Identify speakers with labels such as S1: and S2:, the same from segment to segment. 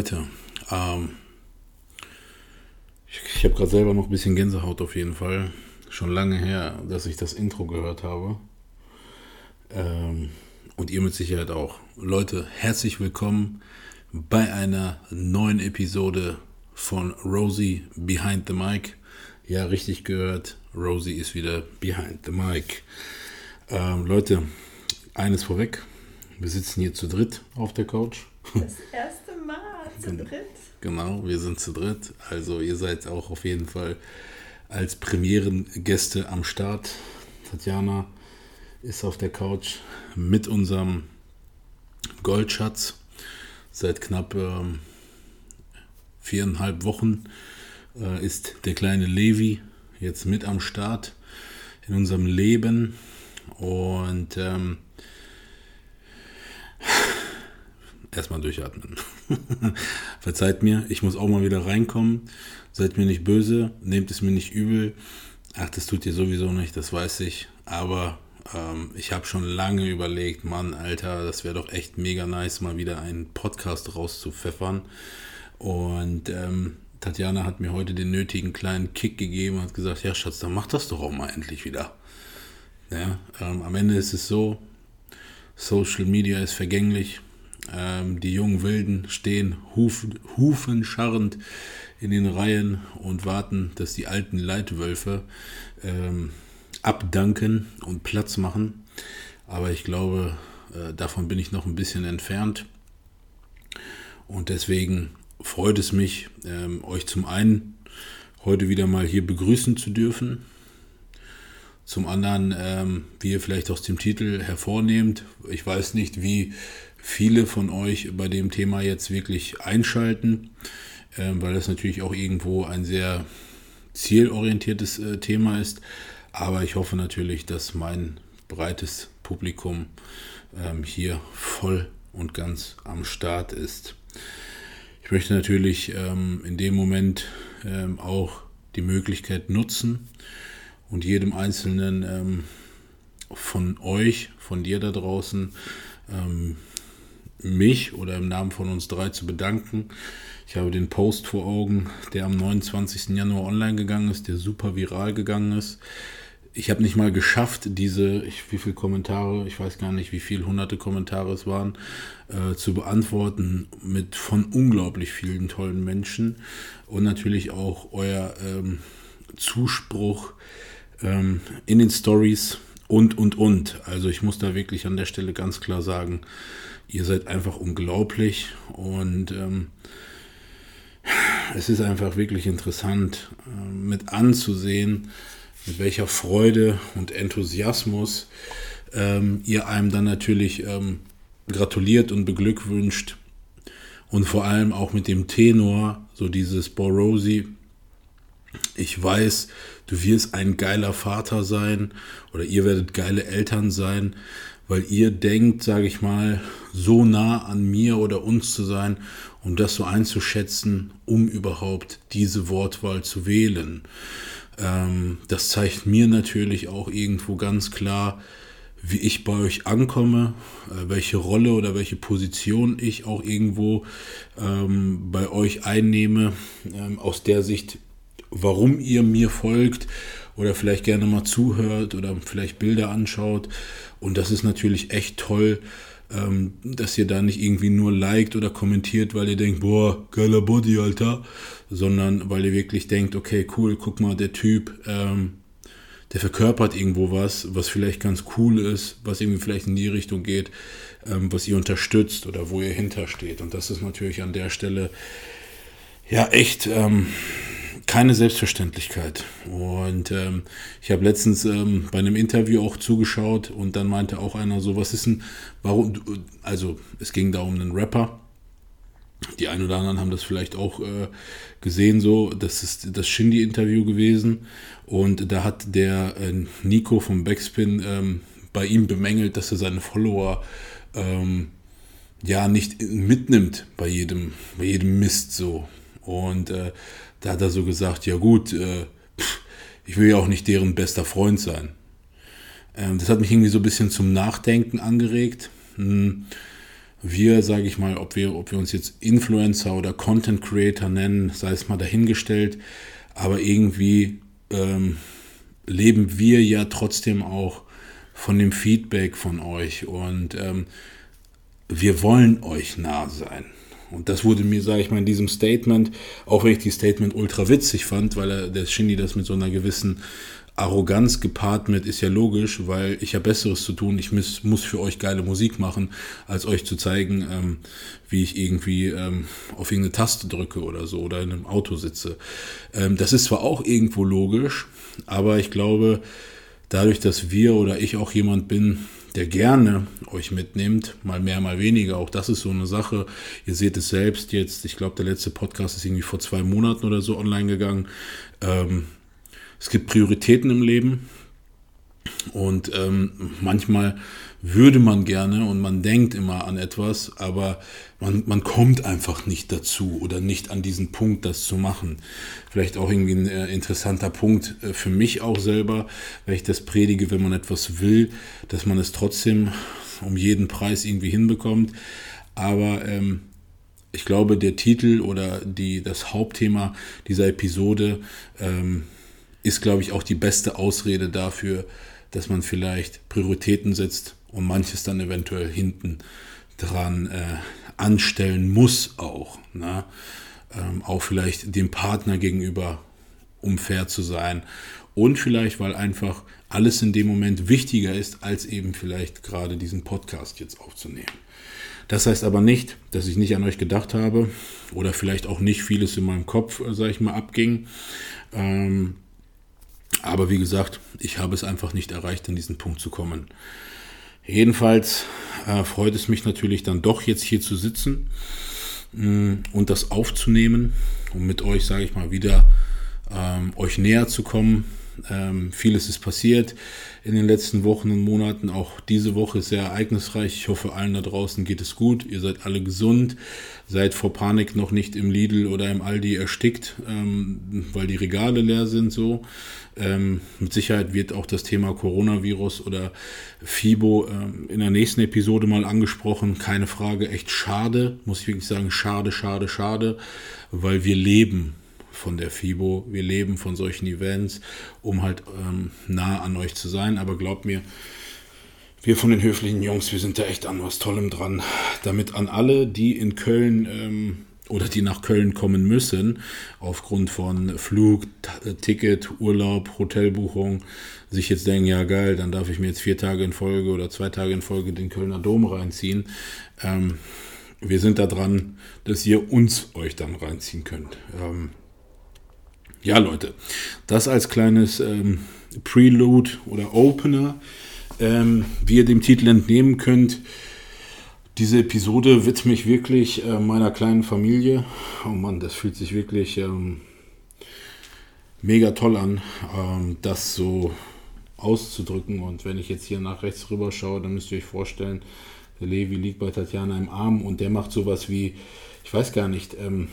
S1: Leute. Ähm, ich ich habe gerade selber noch ein bisschen Gänsehaut auf jeden Fall. Schon lange her, dass ich das Intro gehört habe. Ähm, und ihr mit Sicherheit auch. Leute, herzlich willkommen bei einer neuen Episode von Rosie Behind the Mic. Ja, richtig gehört. Rosie ist wieder behind the mic. Ähm, Leute, eines vorweg. Wir sitzen hier zu dritt auf der Couch.
S2: Das erste zu dritt.
S1: Genau, wir sind zu dritt. Also ihr seid auch auf jeden Fall als Premierengäste am Start. Tatjana ist auf der Couch mit unserem Goldschatz seit knapp ähm, viereinhalb Wochen äh, ist der kleine Levi jetzt mit am Start in unserem Leben und ähm, erstmal durchatmen. Verzeiht mir, ich muss auch mal wieder reinkommen. Seid mir nicht böse, nehmt es mir nicht übel. Ach, das tut ihr sowieso nicht, das weiß ich. Aber ähm, ich habe schon lange überlegt, Mann, Alter, das wäre doch echt mega nice, mal wieder einen Podcast rauszupfeffern. Und ähm, Tatjana hat mir heute den nötigen kleinen Kick gegeben und hat gesagt, ja Schatz, dann mach das doch auch mal endlich wieder. Ja, ähm, am Ende ist es so, Social Media ist vergänglich. Ähm, die jungen Wilden stehen hufen, hufenscharrend in den Reihen und warten, dass die alten Leitwölfe ähm, abdanken und Platz machen. Aber ich glaube, äh, davon bin ich noch ein bisschen entfernt. Und deswegen freut es mich, ähm, euch zum einen heute wieder mal hier begrüßen zu dürfen. Zum anderen, ähm, wie ihr vielleicht aus dem Titel hervornehmt, ich weiß nicht, wie viele von euch bei dem Thema jetzt wirklich einschalten, ähm, weil das natürlich auch irgendwo ein sehr zielorientiertes äh, Thema ist. Aber ich hoffe natürlich, dass mein breites Publikum ähm, hier voll und ganz am Start ist. Ich möchte natürlich ähm, in dem Moment auch die Möglichkeit nutzen und jedem Einzelnen von euch, von dir da draußen, mich oder im Namen von uns drei zu bedanken. Ich habe den Post vor Augen, der am 29. Januar online gegangen ist, der super viral gegangen ist. Ich habe nicht mal geschafft, diese, ich, wie viele Kommentare, ich weiß gar nicht, wie viele hunderte Kommentare es waren, äh, zu beantworten mit von unglaublich vielen tollen Menschen und natürlich auch euer ähm, Zuspruch ähm, in den Stories und, und, und. Also ich muss da wirklich an der Stelle ganz klar sagen, ihr seid einfach unglaublich und ähm, es ist einfach wirklich interessant äh, mit anzusehen, mit welcher Freude und Enthusiasmus ähm, ihr einem dann natürlich ähm, gratuliert und beglückwünscht und vor allem auch mit dem Tenor, so dieses Borosi, ich weiß, du wirst ein geiler Vater sein oder ihr werdet geile Eltern sein, weil ihr denkt, sage ich mal, so nah an mir oder uns zu sein, um das so einzuschätzen, um überhaupt diese Wortwahl zu wählen. Ähm, das zeigt mir natürlich auch irgendwo ganz klar, wie ich bei euch ankomme, äh, welche Rolle oder welche Position ich auch irgendwo ähm, bei euch einnehme, ähm, aus der Sicht, warum ihr mir folgt oder vielleicht gerne mal zuhört oder vielleicht Bilder anschaut und das ist natürlich echt toll, ähm, dass ihr da nicht irgendwie nur liked oder kommentiert, weil ihr denkt, boah, geiler Body, Alter, sondern weil ihr wirklich denkt, okay, cool, guck mal, der Typ, ähm, der verkörpert irgendwo was, was vielleicht ganz cool ist, was irgendwie vielleicht in die Richtung geht, ähm, was ihr unterstützt oder wo ihr hintersteht. Und das ist natürlich an der Stelle ja echt ähm, keine Selbstverständlichkeit. Und ähm, ich habe letztens ähm, bei einem Interview auch zugeschaut und dann meinte auch einer so, was ist denn, warum, also es ging da um einen Rapper Die einen oder anderen haben das vielleicht auch äh, gesehen, so. Das ist das Shindy-Interview gewesen. Und da hat der äh, Nico vom Backspin ähm, bei ihm bemängelt, dass er seine Follower ähm, ja nicht mitnimmt bei jedem, bei jedem Mist so. Und äh, da hat er so gesagt, ja gut, äh, pff, ich will ja auch nicht deren bester Freund sein. Ähm, das hat mich irgendwie so ein bisschen zum Nachdenken angeregt. Hm wir, sage ich mal, ob wir, ob wir uns jetzt Influencer oder Content Creator nennen, sei es mal dahingestellt, aber irgendwie ähm, leben wir ja trotzdem auch von dem Feedback von euch und ähm, wir wollen euch nah sein. Und das wurde mir, sage ich mal, in diesem Statement, auch wenn ich die Statement ultra witzig fand, weil er, der Shindy das mit so einer gewissen Arroganz gepaart mit ist ja logisch, weil ich ja Besseres zu tun. Ich muss, muss für euch geile Musik machen, als euch zu zeigen, ähm, wie ich irgendwie ähm, auf irgendeine Taste drücke oder so oder in einem Auto sitze. Ähm, das ist zwar auch irgendwo logisch, aber ich glaube, dadurch, dass wir oder ich auch jemand bin, der gerne euch mitnimmt, mal mehr, mal weniger. Auch das ist so eine Sache. Ihr seht es selbst jetzt. Ich glaube, der letzte Podcast ist irgendwie vor zwei Monaten oder so online gegangen. Ähm, es gibt Prioritäten im Leben und ähm, manchmal würde man gerne und man denkt immer an etwas, aber man, man kommt einfach nicht dazu oder nicht an diesen Punkt, das zu machen. Vielleicht auch irgendwie ein äh, interessanter Punkt äh, für mich auch selber, weil ich das predige, wenn man etwas will, dass man es trotzdem um jeden Preis irgendwie hinbekommt. Aber ähm, ich glaube, der Titel oder die, das Hauptthema dieser Episode ähm, ist, glaube ich, auch die beste Ausrede dafür, dass man vielleicht Prioritäten setzt und manches dann eventuell hinten dran äh, anstellen muss auch. Ne? Ähm, auch vielleicht dem Partner gegenüber, um fair zu sein. Und vielleicht, weil einfach alles in dem Moment wichtiger ist, als eben vielleicht gerade diesen Podcast jetzt aufzunehmen. Das heißt aber nicht, dass ich nicht an euch gedacht habe oder vielleicht auch nicht vieles in meinem Kopf, äh, sage ich mal, abging. Ähm, aber wie gesagt, ich habe es einfach nicht erreicht, an diesen Punkt zu kommen. Jedenfalls äh, freut es mich natürlich dann doch jetzt hier zu sitzen mh, mm, und das aufzunehmen und mit euch, sage ich mal, wieder ähm, euch näher zu kommen. Ähm, vieles ist passiert in den letzten Wochen und Monaten. Auch diese Woche ist sehr ereignisreich. Ich hoffe, allen da draußen geht es gut. Ihr seid alle gesund. Seid vor Panik noch nicht im Lidl oder im Aldi erstickt, ähm, weil die Regale leer sind. So. Ähm, mit Sicherheit wird auch das Thema Coronavirus oder FIBO ähm, in der nächsten Episode mal angesprochen. Keine Frage, echt schade, muss ich wirklich sagen, schade, schade, schade, weil wir leben von der FIBO, wir leben von solchen Events, um halt ähm, nah an euch zu sein. Aber glaubt mir, wir von den höflichen Jungs, wir sind da echt an was Tollem dran. Damit an alle, die in Köln ähm, oder die nach Köln kommen müssen, aufgrund von Flug, äh, Ticket, Urlaub, Hotelbuchung, sich jetzt denken, ja geil, dann darf ich mir jetzt vier Tage in Folge oder zwei Tage in Folge den Kölner Dom reinziehen. Ähm, wir sind da dran, dass ihr uns euch dann reinziehen könnt. Ähm, ja, Leute, das als kleines ähm, Prelude oder Opener, ähm, wie ihr dem Titel entnehmen könnt. Diese Episode widme ich wirklich äh, meiner kleinen Familie. Oh Mann, das fühlt sich wirklich ähm, mega toll an, ähm, das so auszudrücken. Und wenn ich jetzt hier nach rechts rüber schaue, dann müsst ihr euch vorstellen, der Levi liegt bei Tatjana im Arm und der macht sowas wie, ich weiß gar nicht, ähm,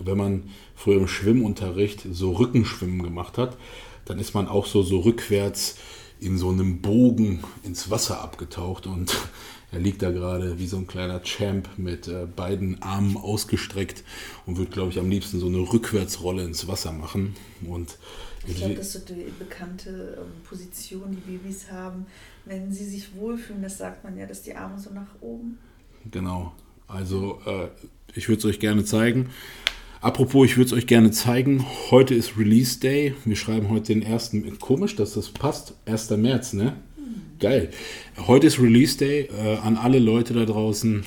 S1: wenn man früher im Schwimmunterricht so Rückenschwimmen gemacht hat, dann ist man auch so, so rückwärts in so einem Bogen ins Wasser abgetaucht und er liegt da gerade wie so ein kleiner Champ mit äh, beiden Armen ausgestreckt und wird, glaube ich, am liebsten so eine Rückwärtsrolle ins Wasser machen. Und
S2: ich glaube, das ist so die bekannte ähm, Position, die Babys haben. Wenn sie sich wohlfühlen, das sagt man ja, dass die Arme so nach oben.
S1: Genau. Also äh, ich würde es euch gerne zeigen. Apropos, ich würde es euch gerne zeigen. Heute ist Release Day. Wir schreiben heute den ersten. Komisch, dass das passt. 1. März, ne? Geil. Heute ist Release Day äh, an alle Leute da draußen.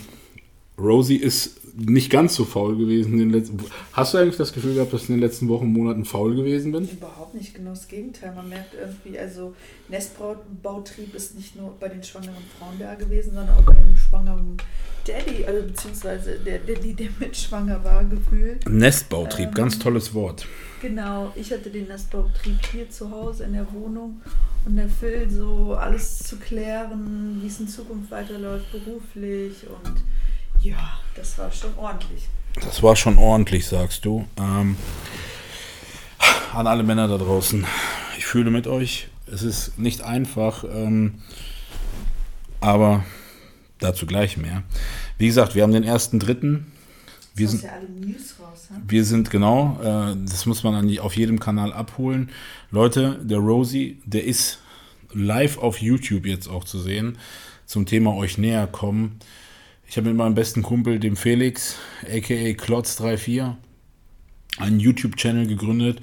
S1: Rosie ist nicht ganz so faul gewesen in den letzten Hast du eigentlich das Gefühl gehabt, dass ich in den letzten Wochen, Monaten faul gewesen bin?
S2: Überhaupt nicht, genau das Gegenteil. Man merkt irgendwie, also Nestbautrieb ist nicht nur bei den schwangeren Frauen da gewesen, sondern auch bei dem schwangeren Daddy, also beziehungsweise der Daddy, der mit schwanger war, gefühlt.
S1: Nestbautrieb,
S2: Ähm,
S1: ganz tolles Wort.
S2: Genau, ich hatte den Nestbautrieb hier zu Hause in der Wohnung und der Phil so alles zu klären, wie es in Zukunft weiterläuft beruflich und ja, das war schon ordentlich.
S1: Das war schon ordentlich, sagst du. Ähm, an alle Männer da draußen, ich fühle mit euch. Es ist nicht einfach, ähm, aber dazu gleich mehr. Wie gesagt, wir haben den ersten dritten. Wir sind,
S2: ja alle News raus, ne?
S1: wir sind genau, äh, das muss man an die, auf jedem Kanal abholen. Leute, der Rosie, der ist live auf YouTube jetzt auch zu sehen. Zum Thema euch näher kommen. Ich habe mit meinem besten Kumpel, dem Felix, aka Klotz34, einen YouTube-Channel gegründet.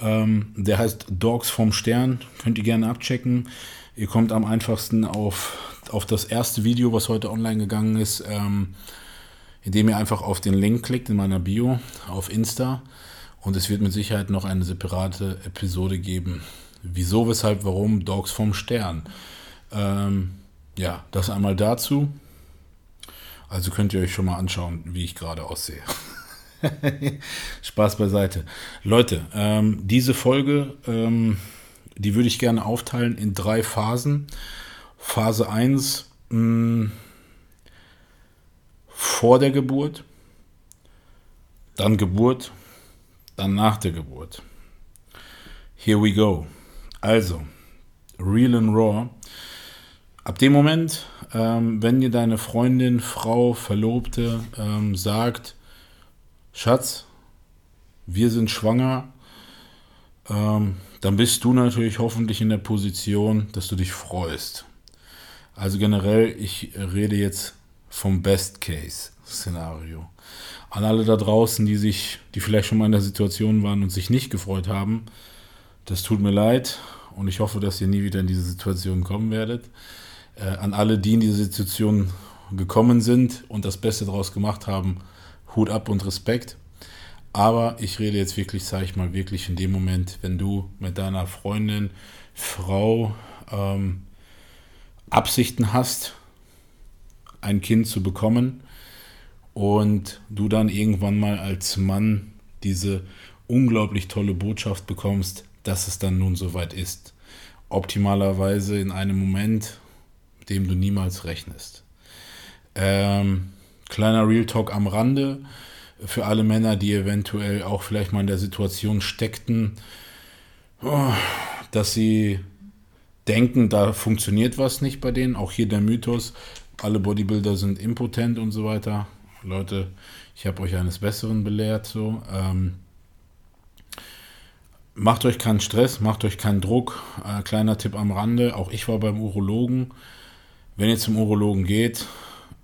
S1: Ähm, der heißt Dogs vom Stern. Könnt ihr gerne abchecken. Ihr kommt am einfachsten auf, auf das erste Video, was heute online gegangen ist, ähm, indem ihr einfach auf den Link klickt in meiner Bio auf Insta. Und es wird mit Sicherheit noch eine separate Episode geben. Wieso, weshalb, warum Dogs vom Stern. Ähm, ja, das einmal dazu. Also könnt ihr euch schon mal anschauen, wie ich gerade aussehe. Spaß beiseite. Leute, ähm, diese Folge, ähm, die würde ich gerne aufteilen in drei Phasen. Phase 1 mh, vor der Geburt, dann Geburt, dann nach der Geburt. Here we go. Also, Real and Raw. Ab dem Moment, ähm, wenn dir deine Freundin, Frau, Verlobte ähm, sagt, Schatz, wir sind schwanger, ähm, dann bist du natürlich hoffentlich in der Position, dass du dich freust. Also generell, ich rede jetzt vom Best-Case-Szenario. An alle da draußen, die sich, die vielleicht schon mal in der Situation waren und sich nicht gefreut haben, das tut mir leid und ich hoffe, dass ihr nie wieder in diese Situation kommen werdet. Äh, an alle, die in diese Situation gekommen sind und das Beste daraus gemacht haben, Hut ab und Respekt. Aber ich rede jetzt wirklich, sage ich mal, wirklich in dem Moment, wenn du mit deiner Freundin, Frau ähm, Absichten hast, ein Kind zu bekommen und du dann irgendwann mal als Mann diese unglaublich tolle Botschaft bekommst, dass es dann nun soweit ist. Optimalerweise in einem Moment, dem du niemals rechnest. Ähm, kleiner Real Talk am Rande für alle Männer, die eventuell auch vielleicht mal in der Situation steckten, oh, dass sie denken, da funktioniert was nicht bei denen. Auch hier der Mythos, alle Bodybuilder sind impotent und so weiter. Leute, ich habe euch eines Besseren belehrt. So. Ähm, macht euch keinen Stress, macht euch keinen Druck. Äh, kleiner Tipp am Rande, auch ich war beim Urologen. Wenn ihr zum Urologen geht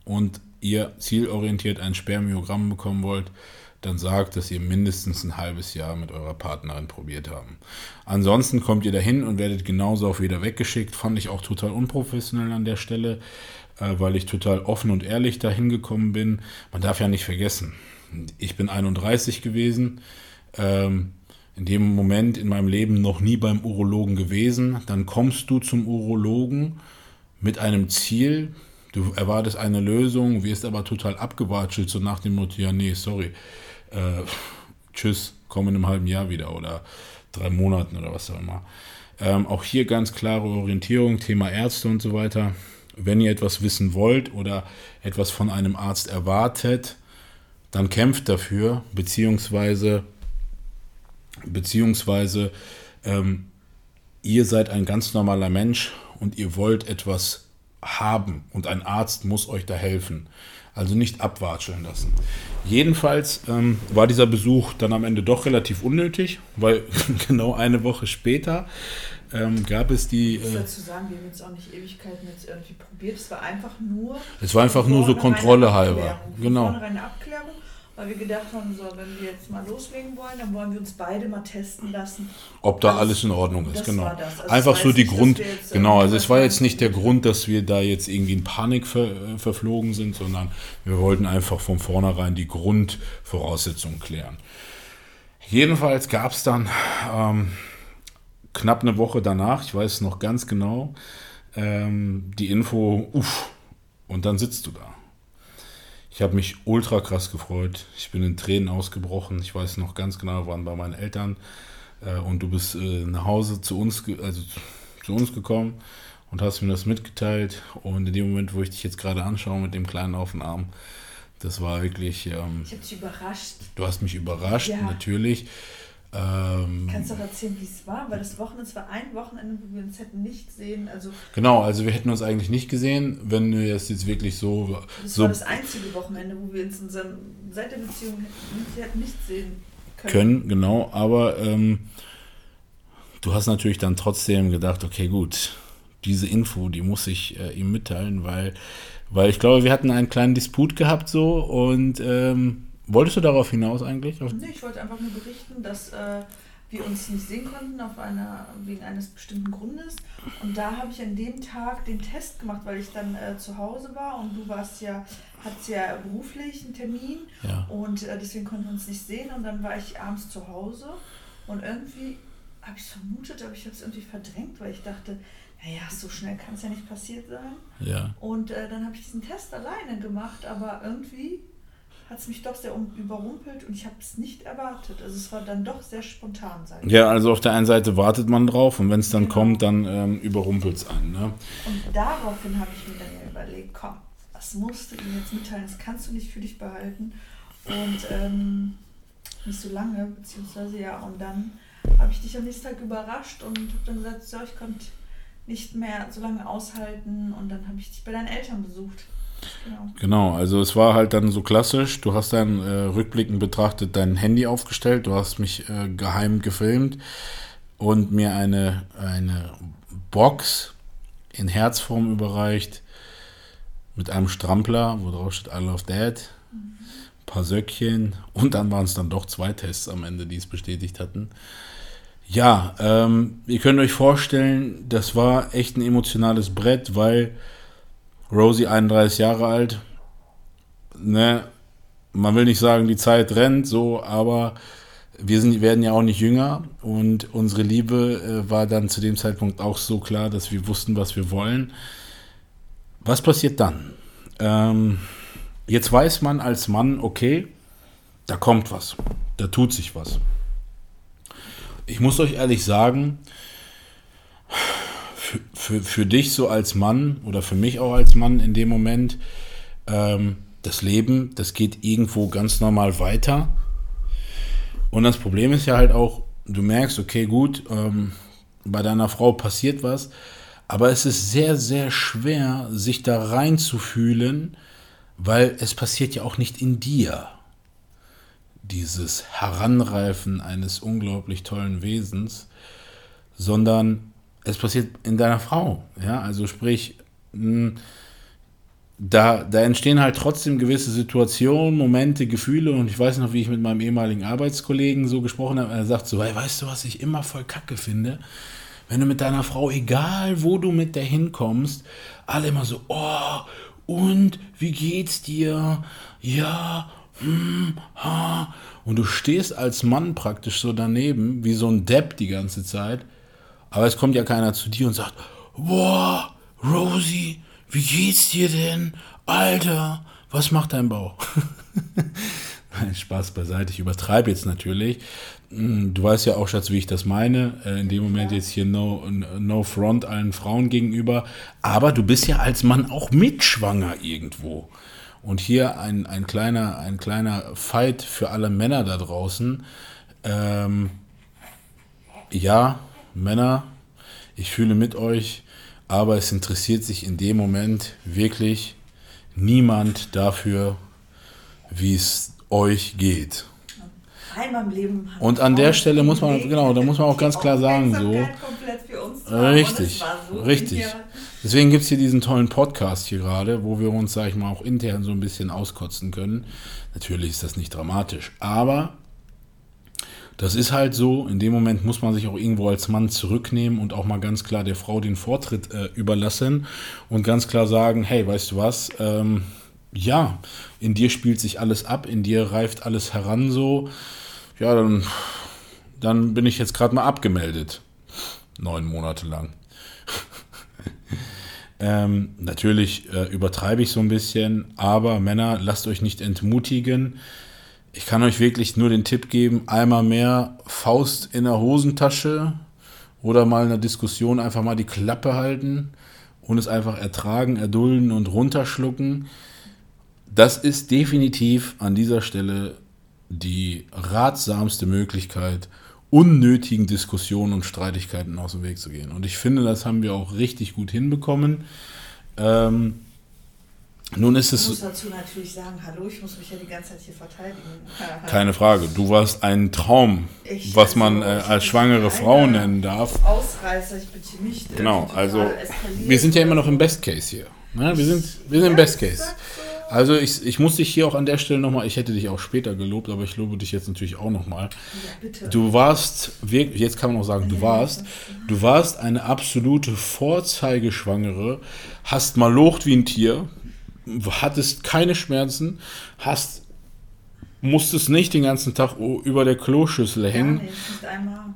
S1: und ihr zielorientiert ein Spermiogramm bekommen wollt, dann sagt, dass ihr mindestens ein halbes Jahr mit eurer Partnerin probiert haben. Ansonsten kommt ihr dahin und werdet genauso auch wieder weggeschickt. Fand ich auch total unprofessionell an der Stelle, äh, weil ich total offen und ehrlich dahin gekommen bin. Man darf ja nicht vergessen, ich bin 31 gewesen, ähm, in dem Moment in meinem Leben noch nie beim Urologen gewesen. Dann kommst du zum Urologen mit einem Ziel, Du erwartest eine Lösung, wirst aber total abgewatschelt, so nach dem Motto, ja, nee, sorry, äh, tschüss, komm in einem halben Jahr wieder oder drei Monaten oder was auch immer. Ähm, auch hier ganz klare Orientierung, Thema Ärzte und so weiter. Wenn ihr etwas wissen wollt oder etwas von einem Arzt erwartet, dann kämpft dafür, beziehungsweise, beziehungsweise ähm, ihr seid ein ganz normaler Mensch und ihr wollt etwas haben und ein Arzt muss euch da helfen. Also nicht abwatscheln lassen. Jedenfalls ähm, war dieser Besuch dann am Ende doch relativ unnötig, weil genau eine Woche später ähm, gab es die.
S2: Ich
S1: Äh,
S2: dazu sagen, wir haben jetzt auch nicht Ewigkeiten jetzt irgendwie probiert. Es war einfach nur.
S1: Es war einfach nur so Kontrolle halber. Genau.
S2: eine Abklärung. Weil wir gedacht haben, so, wenn wir jetzt mal loslegen wollen, dann wollen wir uns beide mal testen lassen.
S1: Ob da alles in Ordnung ist, genau.
S2: Also
S1: Einfach so die
S2: nicht,
S1: Grund,
S2: jetzt,
S1: genau, also es war jetzt nicht der. Grund, dass wir da jetzt irgendwie in Panik ver, äh, verflogen sind, sondern wir wollten einfach von vornherein die Grundvoraussetzungen klären. Jedenfalls gab es dann ähm, knapp eine Woche danach, ich weiß noch ganz genau, ähm, die Info, uff, und dann sitzt du da. Ich habe mich ultra krass gefreut. Ich bin in Tränen ausgebrochen. Ich weiß noch ganz genau, waren bei meinen Eltern äh, und du bist äh, nach Hause zu uns, also zu uns gekommen und hast mir das mitgeteilt. Und in dem Moment, wo ich dich jetzt gerade anschaue mit dem kleinen auf den Arm, das war wirklich, ähm,
S2: Ich habe dich überrascht.
S1: du hast mich überrascht,
S2: Ja.
S1: natürlich. Ähm,
S2: Kannst du auch erzählen, wie es war? Weil das Wochenende, es war ein Wochenende, wo wir uns hätten nicht sehen. Also
S1: genau, also wir hätten uns eigentlich nicht gesehen, wenn wir es jetzt wirklich so,
S2: das
S1: so
S2: war das einzige Wochenende, wo wir uns in unserem, seit der Beziehung nicht, hätten nicht sehen können.
S1: können, genau, aber ähm, du hast natürlich dann trotzdem gedacht, okay, gut, diese Info, die muss ich äh, ihm mitteilen, weil, weil ich glaube, wir hatten einen kleinen Disput gehabt so und ähm, wolltest du darauf hinaus eigentlich?
S2: Nee, ich wollte einfach nur berichten, dass äh, wir uns nicht sehen konnten auf einer, wegen eines bestimmten Grundes. Und da habe ich an dem Tag den Test gemacht, weil ich dann äh, zu Hause war und du warst ja, hattest ja beruflich einen Termin
S1: Ja.
S2: und äh, deswegen konnten wir uns nicht sehen. Und dann war ich abends zu Hause und irgendwie habe ich es vermutet, aber ich habe es irgendwie verdrängt, weil ich dachte, naja, so schnell kann es ja nicht passiert sein.
S1: Ja.
S2: Und äh, dann habe ich diesen Test alleine gemacht, aber irgendwie hat es mich doch sehr um, überrumpelt und ich habe es nicht erwartet. Also es war dann doch sehr spontan sein.
S1: Ja, also auf der einen Seite wartet man drauf und wenn es dann
S2: Genau.
S1: kommt, dann ähm, überrumpelt es einen. Ne?
S2: Und daraufhin habe ich mir dann ja überlegt, komm, das musst du ihm jetzt mitteilen, das kannst du nicht für dich behalten. Und ähm, nicht so lange, beziehungsweise ja, und dann habe ich dich am nächsten Tag überrascht und habe dann gesagt, so, ich konnte nicht mehr so lange aushalten und dann habe ich dich bei deinen Eltern besucht. Genau.
S1: Genau, also es war halt dann so klassisch, du hast dann äh, rückblickend betrachtet dein Handy aufgestellt, du hast mich äh, geheim gefilmt und mir eine, eine Box in Herzform überreicht mit einem Strampler, wo drauf steht I love dad, ein paar Söckchen und dann waren es dann doch zwei Tests am Ende, die es bestätigt hatten. Ja, ähm, ihr könnt euch vorstellen, das war echt ein emotionales Brett, weil Rosie 31 Jahre alt, ne, man will nicht sagen, die Zeit rennt, so, aber wir sind, werden ja auch nicht jünger und unsere Liebe äh, war dann zu dem Zeitpunkt auch so klar, dass wir wussten, was wir wollen. Was passiert dann? Ähm, jetzt weiß man als Mann, okay, da kommt was, da tut sich was. Ich muss euch ehrlich sagen, für, für, dich so als Mann oder für mich auch als Mann in dem Moment, ähm, das Leben, das geht irgendwo ganz normal weiter. Und das Problem ist ja halt auch, du merkst, okay, gut, ähm, bei deiner Frau passiert was, aber es ist sehr, sehr schwer, sich da reinzufühlen, weil es passiert ja auch nicht in dir. Dieses Heranreifen eines unglaublich tollen Wesens, sondern es passiert in deiner Frau. Ja, also sprich, mh, da, da entstehen halt trotzdem gewisse Situationen, Momente, Gefühle und ich weiß noch, wie ich mit meinem ehemaligen Arbeitskollegen so gesprochen habe. Er sagt so, hey, weißt du, was ich immer voll kacke finde? Wenn du mit deiner Frau, egal wo du mit der hinkommst, alle immer so, oh, und wie geht's dir? Ja, hm, ha. Und du stehst als Mann praktisch so daneben, wie so ein Depp die ganze Zeit. Aber es kommt ja keiner zu dir und sagt, boah, Rosie, wie geht's dir denn? Alter, was macht dein Bauch? Nein, Spaß beiseite, ich übertreibe jetzt natürlich. Mm, Du weißt ja auch, Schatz, wie ich das meine. Äh, In dem Moment jetzt hier no, no front allen Frauen gegenüber. Aber du bist ja als Mann auch mitschwanger irgendwo. Und hier ein, ein, kleiner, ein kleiner Fight für alle Männer da draußen. Ähm, ja, Männer, ich fühle mit euch, aber es interessiert sich in dem Moment wirklich niemand dafür, wie es euch geht. Und an der Stelle muss man- genau, da muss man auch ganz klar sagen, so. Richtig, so richtig. Deswegen gibt es hier diesen tollen Podcast hier gerade, wo wir uns, sag ich mal, auch intern so ein bisschen auskotzen können. Natürlich ist das nicht dramatisch, aber das ist halt so, in dem Moment muss man sich auch irgendwo als Mann zurücknehmen und auch mal ganz klar der Frau den Vortritt äh, überlassen und ganz klar sagen, hey, weißt du was, ähm, ja, in dir spielt sich alles ab, in dir reift alles heran so, ja, dann, dann bin ich jetzt gerade mal abgemeldet. Neun Monate lang. ähm, natürlich äh, übertreibe ich so ein bisschen, aber Männer, lasst euch nicht entmutigen. Ich kann euch wirklich nur den Tipp geben, einmal mehr Faust in der Hosentasche oder mal in der Diskussion einfach mal die Klappe halten und es einfach ertragen, erdulden und runterschlucken. Das ist definitiv an dieser Stelle die ratsamste Möglichkeit, unnötigen Diskussionen und Streitigkeiten aus dem Weg zu gehen. Und ich finde, das haben wir auch richtig gut hinbekommen. Ähm, nun ist es.
S2: Ich muss dazu natürlich sagen, hallo, ich muss mich ja die ganze Zeit hier verteidigen.
S1: Keine Frage. Du warst ein Traum, ich, was also, man äh, als schwangere Frau nennen darf.
S2: Ausreißer, ich bin hier nicht.
S1: Genau, also wir sind ja immer noch im Best Case hier. Ne? Wir sind, wir sind im Best Case. Also ich, ich muss dich hier auch an der Stelle nochmal, ich hätte dich auch später gelobt, aber ich lobe dich jetzt natürlich auch nochmal. Ja, du warst, wirklich, jetzt kann man auch sagen, du warst, du warst eine absolute Vorzeigeschwangere, hast mal locht wie ein Tier, hattest keine Schmerzen, hast, musstest nicht den ganzen Tag über der Kloschüssel hängen. Ja, nicht einmal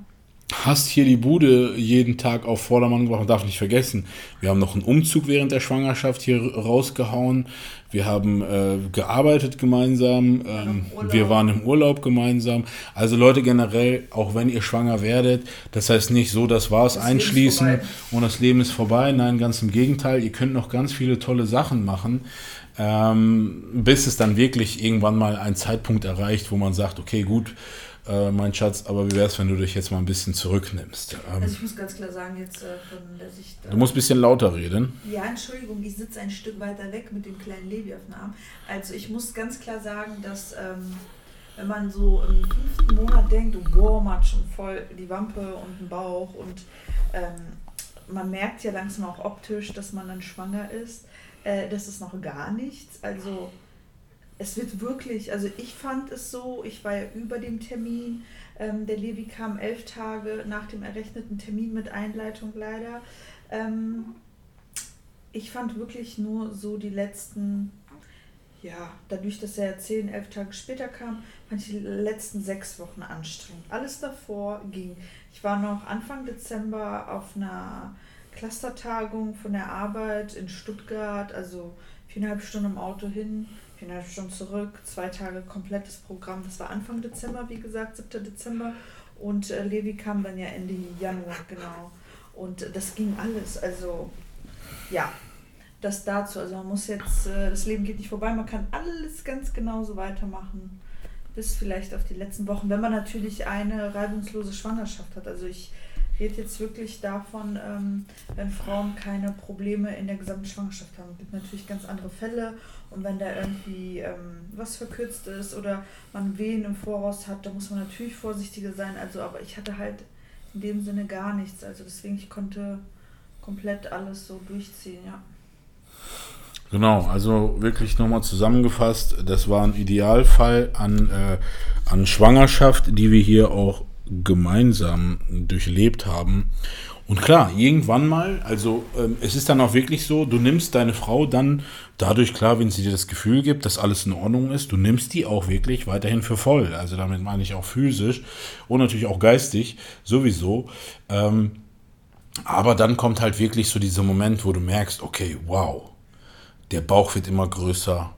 S1: hast hier die Bude jeden Tag auf Vordermann gebracht und darf nicht vergessen, wir haben noch einen Umzug während der Schwangerschaft hier rausgehauen. Wir haben äh, gearbeitet gemeinsam, ähm, wir waren im Urlaub gemeinsam. Also Leute generell, auch wenn ihr schwanger werdet, das heißt nicht so, das war's das einschließen und das Leben ist vorbei. Nein, ganz im Gegenteil, ihr könnt noch ganz viele tolle Sachen machen. Ähm, bis es dann wirklich irgendwann mal ein Zeitpunkt erreicht, wo man sagt, okay, gut, äh, mein Schatz, aber wie wäre es, wenn du dich jetzt mal ein bisschen zurücknimmst?
S2: Ähm, also ich muss ganz klar sagen, jetzt äh, von der Sicht...
S1: Äh, du musst ein bisschen lauter reden.
S2: Ja, Entschuldigung, ich sitze ein Stück weiter weg mit dem kleinen Levi auf dem Arm. Also ich muss ganz klar sagen, dass ähm, wenn man so im fünften Monat denkt, oh, boah, man hat schon voll die Wampe und den Bauch und ähm, man merkt ja langsam auch optisch, dass man dann schwanger ist, äh, das ist noch gar nichts. Also es wird wirklich, also ich fand es so, ich war ja über dem Termin, ähm, der Levi kam elf Tage nach dem errechneten Termin mit Einleitung leider. Ähm, ich fand wirklich nur so die letzten, ja, dadurch, dass er zehn, elf Tage später kam, fand ich die letzten sechs Wochen anstrengend. Alles davor ging. Ich war noch Anfang Dezember auf einer Clustertagung von der Arbeit in Stuttgart, also viereinhalb Stunden im Auto hin, viereinhalb Stunden zurück, zwei Tage komplettes Programm. Das war Anfang Dezember, wie gesagt, 7. Dezember. Und äh, Levi kam dann ja Ende Januar, genau. Und äh, das ging alles. Also, ja, das dazu. Also, man muss jetzt, äh, das Leben geht nicht vorbei, man kann alles ganz genauso weitermachen. Bis vielleicht auf die letzten Wochen, wenn man natürlich eine reibungslose Schwangerschaft hat. Also, ich rede jetzt wirklich davon, ähm, wenn Frauen keine Probleme in der gesamten Schwangerschaft haben. Es gibt natürlich ganz andere Fälle und wenn da irgendwie ähm, was verkürzt ist oder man Wehen im Voraus hat, da muss man natürlich vorsichtiger sein. Also, aber ich hatte halt in dem Sinne gar nichts. Also deswegen, ich konnte komplett alles so durchziehen, ja.
S1: Genau, also wirklich nochmal zusammengefasst, das war ein Idealfall an, äh, an Schwangerschaft, die wir hier auch gemeinsam durchlebt haben. Und klar, irgendwann mal, also ähm, es ist dann auch wirklich so, du nimmst deine Frau dann dadurch klar, wenn sie dir das Gefühl gibt, dass alles in Ordnung ist, du nimmst die auch wirklich weiterhin für voll. Also damit meine ich auch physisch und natürlich auch geistig, sowieso. Ähm, aber dann kommt halt wirklich so dieser Moment, wo du merkst, okay, wow, der Bauch wird immer größer,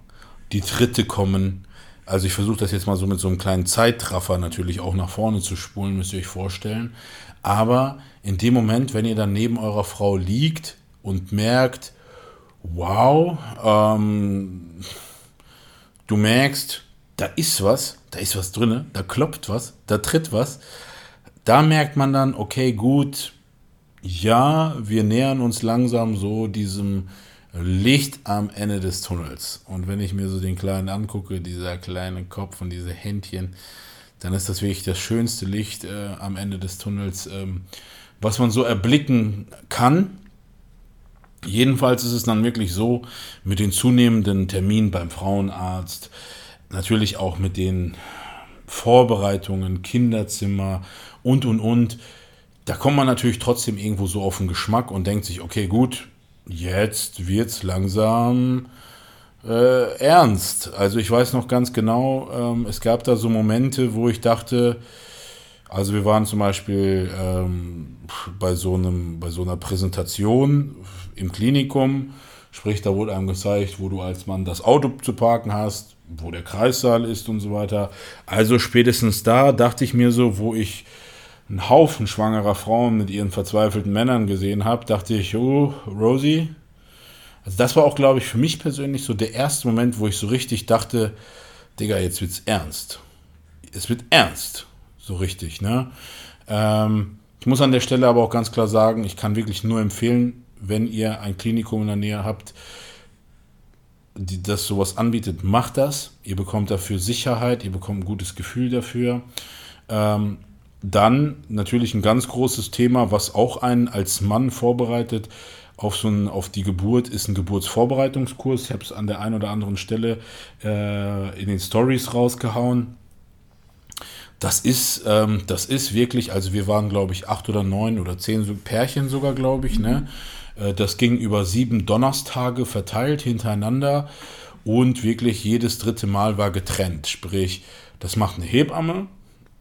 S1: die Tritte kommen, also ich versuche das jetzt mal so mit so einem kleinen Zeittraffer natürlich auch nach vorne zu spulen, müsst ihr euch vorstellen. Aber in dem Moment, wenn ihr dann neben eurer Frau liegt und merkt, wow, ähm, du merkst, da ist was, da ist was drin, da klopft was, da tritt was, da merkt man dann, okay, gut, ja, wir nähern uns langsam so diesem Licht am Ende des Tunnels. Und wenn ich mir so den Kleinen angucke, dieser kleine Kopf und diese Händchen, dann ist das wirklich das schönste Licht äh, am Ende des Tunnels, ähm, was man so erblicken kann. Jedenfalls ist es dann wirklich so, mit den zunehmenden Terminen beim Frauenarzt, natürlich auch mit den Vorbereitungen, Kinderzimmer und, und, und, da kommt man natürlich trotzdem irgendwo so auf den Geschmack und denkt sich, okay, gut, jetzt wird es langsam äh, ernst. Also ich weiß noch ganz genau, ähm, es gab da so Momente, wo ich dachte, also wir waren zum Beispiel ähm, bei, so einem, bei so einer Präsentation im Klinikum, sprich, da wurde einem gezeigt, wo du als Mann das Auto zu parken hast, wo der Kreissaal ist und so weiter. Also spätestens da dachte ich mir so, wo ich einen Haufen schwangerer Frauen mit ihren verzweifelten Männern gesehen habe, dachte ich, oh, Rosie. Also das war auch, glaube ich, für mich persönlich so der erste Moment, wo ich so richtig dachte, Digga, jetzt wird's ernst. Es wird ernst. So richtig, ne? Ähm, ich muss an der Stelle aber auch ganz klar sagen, ich kann wirklich nur empfehlen, wenn ihr ein Klinikum in der Nähe habt, die, das sowas anbietet, macht das. Ihr bekommt dafür Sicherheit, ihr bekommt ein gutes Gefühl dafür. Ähm, dann natürlich ein ganz großes Thema, was auch einen als Mann vorbereitet auf, so ein, auf die Geburt, ist ein Geburtsvorbereitungskurs. Ich habe es an der einen oder anderen Stelle äh, in den Stories rausgehauen. Das ist, ähm, das ist wirklich, also wir waren, glaube ich, acht oder neun oder zehn Pärchen sogar, glaube ich. Ne? Mhm. Ne? das ging über sieben Donnerstage verteilt hintereinander und wirklich jedes dritte Mal war getrennt. Sprich, das macht eine Hebamme,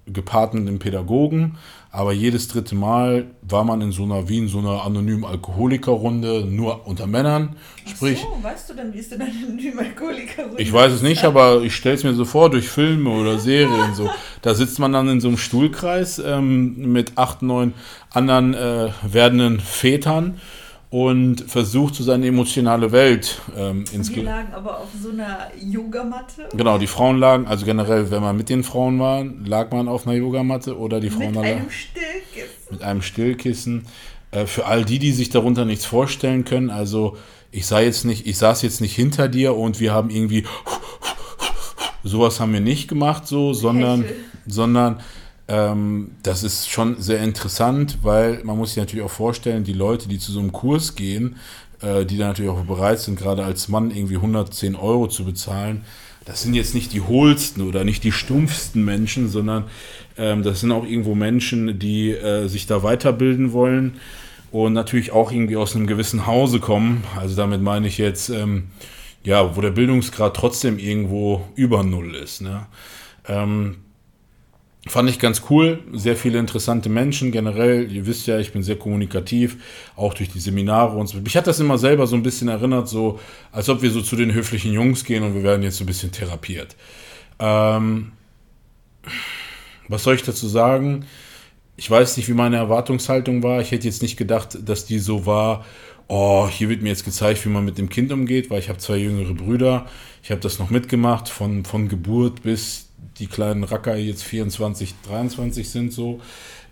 S1: gepaart mit einem Pädagogen, aber jedes dritte Mal war man in so einer, wie in so einer anonymen Alkoholikerrunde, nur unter Männern. Sprich,
S2: Ach so, weißt du denn, wie ist denn eine anonyme Alkoholikerrunde?
S1: Ich weiß es nicht, aber ich stelle es mir so vor, durch Filme oder Serien so. Da sitzt man dann in so einem Stuhlkreis ähm, mit acht, neun anderen äh, werdenden Vätern und versucht so seine emotionale Welt ähm, ins
S2: Die lagen aber auf so einer Yogamatte.
S1: Genau, die Frauen lagen, also generell, wenn man mit den Frauen war, lag man auf einer Yogamatte oder die Frauen
S2: mit einem Stillkissen.
S1: Mit einem Stillkissen. Äh, für all die, die sich darunter nichts vorstellen können, also ich sah jetzt nicht, ich saß jetzt nicht hinter dir und wir haben irgendwie sowas haben wir nicht gemacht, so, sondern, sondern ähm, das ist schon sehr interessant, weil man muss sich natürlich auch vorstellen, die Leute, die zu so einem Kurs gehen, äh, die da natürlich auch bereit sind, gerade als Mann irgendwie 110 Euro zu bezahlen, das sind jetzt nicht die hohlsten oder nicht die stumpfsten Menschen, sondern ähm, das sind auch irgendwo Menschen, die äh, sich da weiterbilden wollen und natürlich auch irgendwie aus einem gewissen Hause kommen. Also damit meine ich jetzt, ähm, ja, wo der Bildungsgrad trotzdem irgendwo über Null ist. Ne? Ähm, Fand ich ganz cool, sehr viele interessante Menschen generell. Ihr wisst ja, ich bin sehr kommunikativ, auch durch die Seminare und so. Mich hat das immer selber so ein bisschen erinnert, so als ob wir so zu den höflichen Jungs gehen und wir werden jetzt so ein bisschen therapiert. Ähm, was soll ich dazu sagen? Ich weiß nicht, wie meine Erwartungshaltung war. Ich hätte jetzt nicht gedacht, dass die so war, oh, hier wird mir jetzt gezeigt, wie man mit dem Kind umgeht, weil ich habe zwei jüngere Brüder. Ich habe das noch mitgemacht, von, von Geburt bis die kleinen Racker jetzt 24, 23 sind so.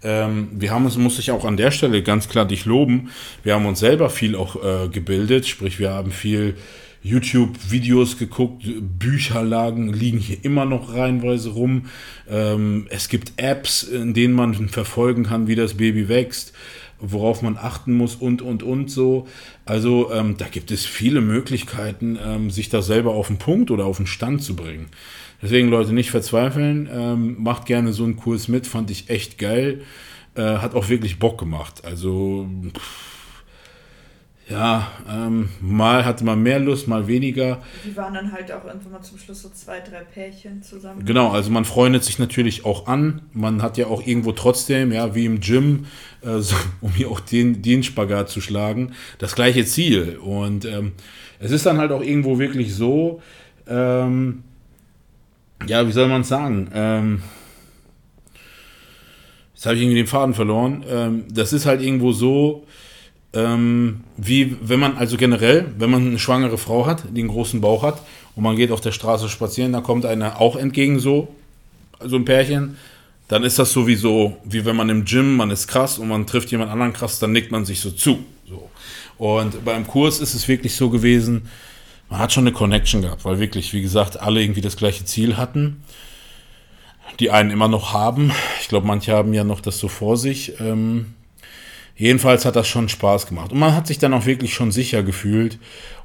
S1: Ähm, wir haben uns, muss ich auch an der Stelle ganz klar dich loben, wir haben uns selber viel auch äh, gebildet, sprich wir haben viel YouTube-Videos geguckt, Bücherlagen liegen hier immer noch reihenweise rum. Ähm, es gibt Apps, in denen man verfolgen kann, wie das Baby wächst, worauf man achten muss und, und, und so. Also ähm, da gibt es viele Möglichkeiten, ähm, sich da selber auf den Punkt oder auf den Stand zu bringen. Deswegen, Leute, nicht verzweifeln. Ähm, macht gerne so einen Kurs mit, fand ich echt geil. Äh, hat auch wirklich Bock gemacht. Also, pff, ja, ähm, mal hatte man mehr Lust, mal weniger.
S2: Die waren dann halt auch irgendwann mal zum Schluss so zwei, drei Pärchen zusammen.
S1: Genau, also man freundet sich natürlich auch an. Man hat ja auch irgendwo trotzdem, ja, wie im Gym, so, um hier auch den, den Spagat zu schlagen, das gleiche Ziel. Und ähm, es ist dann halt auch irgendwo wirklich so, ähm, ja, wie soll man es sagen? Ähm, jetzt habe ich irgendwie den Faden verloren. Ähm, das ist halt irgendwo so, ähm, wie wenn man, also generell, wenn man eine schwangere Frau hat, die einen großen Bauch hat und man geht auf der Straße spazieren, da kommt einer auch entgegen so, so ein Pärchen, dann ist das sowieso, wie wenn man im Gym, man ist krass und man trifft jemand anderen krass, dann nickt man sich so zu. So. Und beim Kurs ist es wirklich so gewesen, man hat schon eine Connection gehabt, weil wirklich, wie gesagt, alle irgendwie das gleiche Ziel hatten. Die einen immer noch haben. Ich glaube, manche haben ja noch das so vor sich. Ähm, Jedenfalls hat das schon Spaß gemacht. Und man hat sich dann auch wirklich schon sicher gefühlt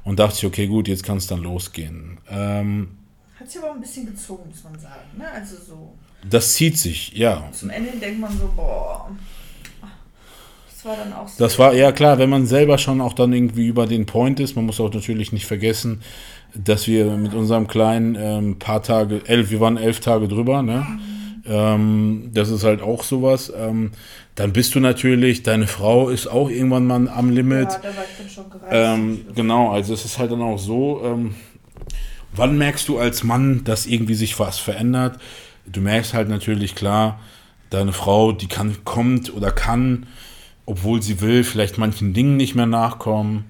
S1: und dachte sich, okay, gut, jetzt kann es dann losgehen. Ähm,
S2: Hat sich aber auch ein bisschen gezogen, muss man sagen. Ne? Also so
S1: das zieht sich, ja.
S2: zum Ende denkt man so, boah. Das war dann auch so.
S1: Das war, ja klar, wenn man selber schon auch dann irgendwie über den Point ist, man muss auch natürlich nicht vergessen, dass wir mit unserem kleinen ähm, paar Tage, elf, wir waren elf Tage drüber, ne? Ähm, das ist halt auch sowas. Ähm, dann bist du natürlich, deine Frau ist auch irgendwann mal am Limit.
S2: Ja, da war ich dann schon gereizt.
S1: Ähm, genau, also es ist halt dann auch so, ähm, wann merkst du als Mann, dass irgendwie sich was verändert? Du merkst halt natürlich klar, deine Frau, die kann, kommt oder kann, obwohl sie will, vielleicht manchen Dingen nicht mehr nachkommen.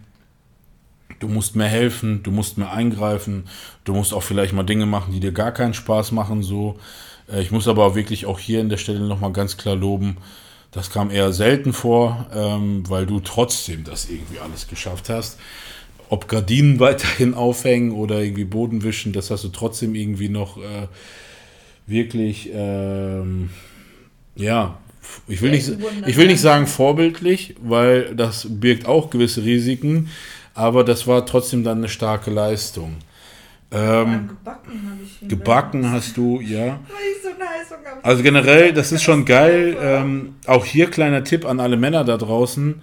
S1: Du musst mehr helfen, du musst mehr eingreifen, du musst auch vielleicht mal Dinge machen, die dir gar keinen Spaß machen. So, Äh, ich muss aber wirklich auch hier an der Stelle nochmal ganz klar loben. Das kam eher selten vor, ähm, weil du trotzdem das irgendwie alles geschafft hast. Ob Gardinen weiterhin aufhängen oder irgendwie Boden wischen, das hast du trotzdem irgendwie noch äh, wirklich, ähm, ja, ich will, nicht, ich will nicht sagen vorbildlich, weil das birgt auch gewisse Risiken, aber das war trotzdem dann eine starke Leistung. Ähm,
S2: gebacken
S1: gebacken hast du, ja.
S2: So.
S1: Also generell, das ist schon geil. Ähm, auch hier kleiner Tipp an alle Männer da draußen.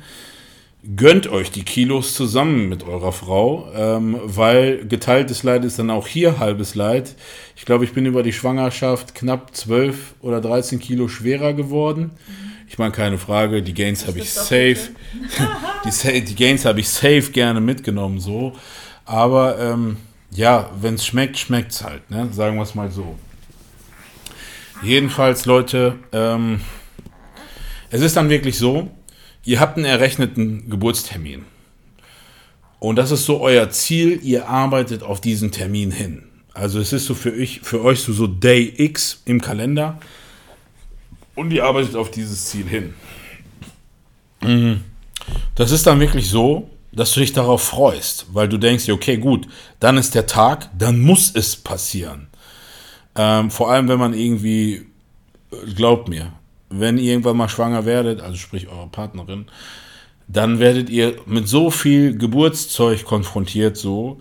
S1: Gönnt euch die Kilos zusammen mit eurer Frau, ähm, weil geteiltes Leid ist dann auch hier halbes Leid. Ich glaube, ich bin über die Schwangerschaft knapp 12 oder 13 Kilo schwerer geworden. Ich meine, keine Frage, die Gains habe ich safe. Die, die Gains habe ich safe gerne mitgenommen, so. Aber ähm, ja, wenn es schmeckt, schmeckt es halt, ne? Sagen wir es mal so. Jedenfalls, Leute, ähm, es ist dann wirklich so, ihr habt einen errechneten Geburtstermin. Und das ist so euer Ziel, ihr arbeitet auf diesen Termin hin. Also es ist so für euch, für euch so, so Day X im Kalender und ihr arbeitet auf dieses Ziel hin. Mhm. Das ist dann wirklich so, dass du dich darauf freust, weil du denkst, okay, gut, dann ist der Tag, dann muss es passieren. Ähm, vor allem, wenn man irgendwie, äh, glaubt mir, wenn ihr irgendwann mal schwanger werdet, also sprich eure Partnerin, dann werdet ihr mit so viel Geburtszeug konfrontiert, so.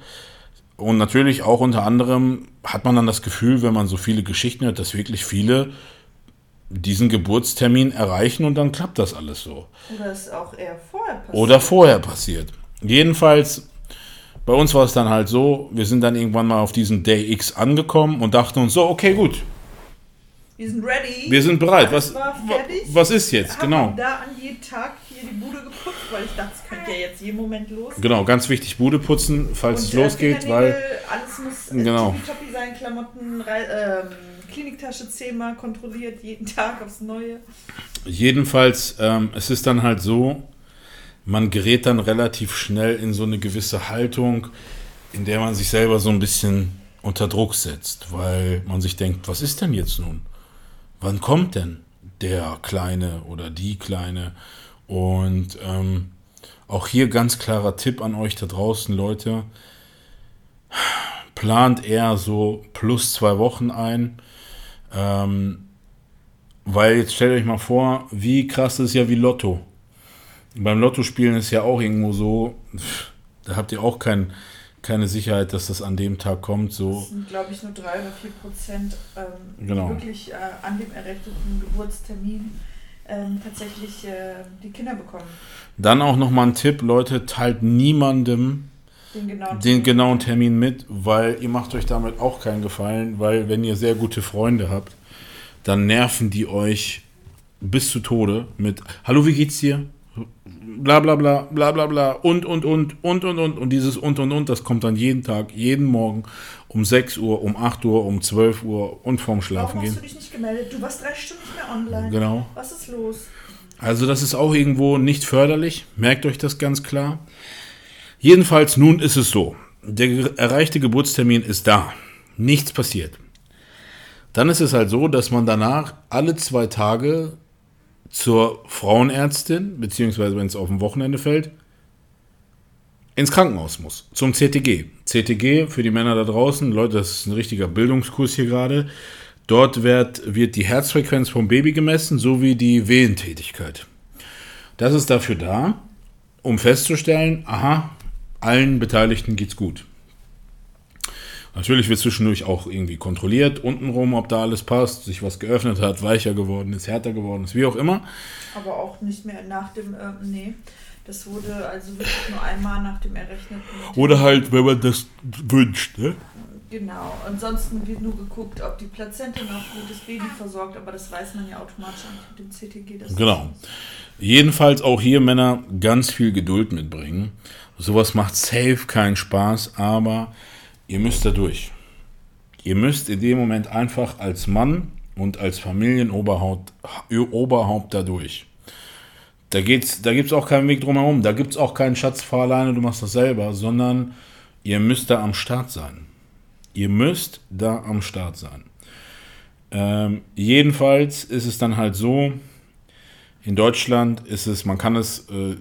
S1: Und natürlich auch unter anderem hat man dann das Gefühl, wenn man so viele Geschichten hört, dass wirklich viele diesen Geburtstermin erreichen und dann klappt das alles so.
S2: Oder ist auch eher vorher passiert.
S1: Oder vorher passiert. Jedenfalls, bei uns war es dann halt so, wir sind dann irgendwann mal auf diesen Day X angekommen und dachten uns so, okay, gut,
S2: Wir sind ready.
S1: wir sind bereit. Was, was ist jetzt? Genau.
S2: da an jedem Tag hier die Bude geputzt, weil ich dachte, es könnte ja jetzt jeden Moment losgehen.
S1: Genau, ganz wichtig, Bude putzen, falls es
S2: Und, äh,
S1: losgeht, weil
S2: alles muss äh,
S1: Genau.
S2: tippitoppi sein, Klamotten, ähm, Kliniktasche zehnmal kontrolliert, jeden Tag aufs Neue.
S1: jedenfalls, ähm, es ist dann halt so, man gerät dann relativ schnell in so eine gewisse Haltung, in der man sich selber so ein bisschen unter Druck setzt, weil man sich denkt, was ist denn jetzt nun? Wann kommt denn der Kleine oder die Kleine? Und ähm, auch hier ganz klarer Tipp an euch da draußen, Leute. Plant eher so plus zwei Wochen ein. Ähm, weil jetzt stellt euch mal vor, wie krass ist ja wie Lotto. Beim Lottospielen ist ja auch irgendwo so, da habt ihr auch kein, keine Sicherheit, dass das an dem Tag kommt. So.
S2: Das sind, glaube ich, nur drei oder vier Prozent, ähm,
S1: Genau.
S2: die wirklich äh, an dem errechneten Geburtstermin ähm, tatsächlich äh, die Kinder bekommen.
S1: Dann auch nochmal ein Tipp, Leute, teilt niemandem
S2: Den genauen
S1: den genauen Termin mit, weil ihr macht euch damit auch keinen Gefallen, weil wenn ihr sehr gute Freunde habt, dann nerven die euch bis zu Tode mit Hallo, wie geht's dir? Bla bla bla bla bla bla und und und und und und und dieses und und und, das kommt dann jeden Tag, jeden Morgen um 6 Uhr, um 8 Uhr, um 12 Uhr und vorm Schlafen
S2: Warum hast
S1: gehen.
S2: du dich nicht gemeldet? Du warst drei Stunden nicht mehr online.
S1: Genau.
S2: Was ist los?
S1: Also das ist auch irgendwo nicht förderlich. Merkt euch das ganz klar. Jedenfalls nun ist es so. Der erreichte Geburtstermin ist da. Nichts passiert. Dann ist es halt so, dass man danach alle zwei Tage zur Frauenärztin, beziehungsweise wenn es auf dem Wochenende fällt, ins Krankenhaus muss, zum CTG. CTG für die Männer da draußen, Leute, das ist ein richtiger Bildungskurs hier gerade. Dort wird, wird die Herzfrequenz vom Baby gemessen, sowie die Wehentätigkeit. Das ist dafür da, um festzustellen, aha, allen Beteiligten geht's gut. Natürlich wird zwischendurch auch irgendwie kontrolliert, untenrum, ob da alles passt, sich was geöffnet hat, weicher geworden ist, härter geworden ist, wie auch immer.
S2: Aber auch nicht mehr nach dem, äh, nee, das wurde also wirklich nur einmal nach dem errechneten.
S1: Oder halt, wenn man das wünscht, ne?
S2: Genau, ansonsten wird nur geguckt, ob die Plazente noch gutes Baby versorgt, aber das weiß man ja automatisch mit dem CTG. Das
S1: Genau. Jedenfalls auch hier Männer ganz viel Geduld mitbringen. Sowas macht safe keinen Spaß, aber ihr müsst da durch. Ihr müsst in dem Moment einfach als Mann und als Familienoberhaupt Oberhaupt da durch. Da, da gibt es auch keinen Weg drumherum. Da gibt es auch keinen Schatz, fahr alleine, du machst das selber, sondern ihr müsst da am Start sein. Ihr müsst da am Start sein. Ähm, jedenfalls ist es dann halt so, in Deutschland ist es, man kann es äh,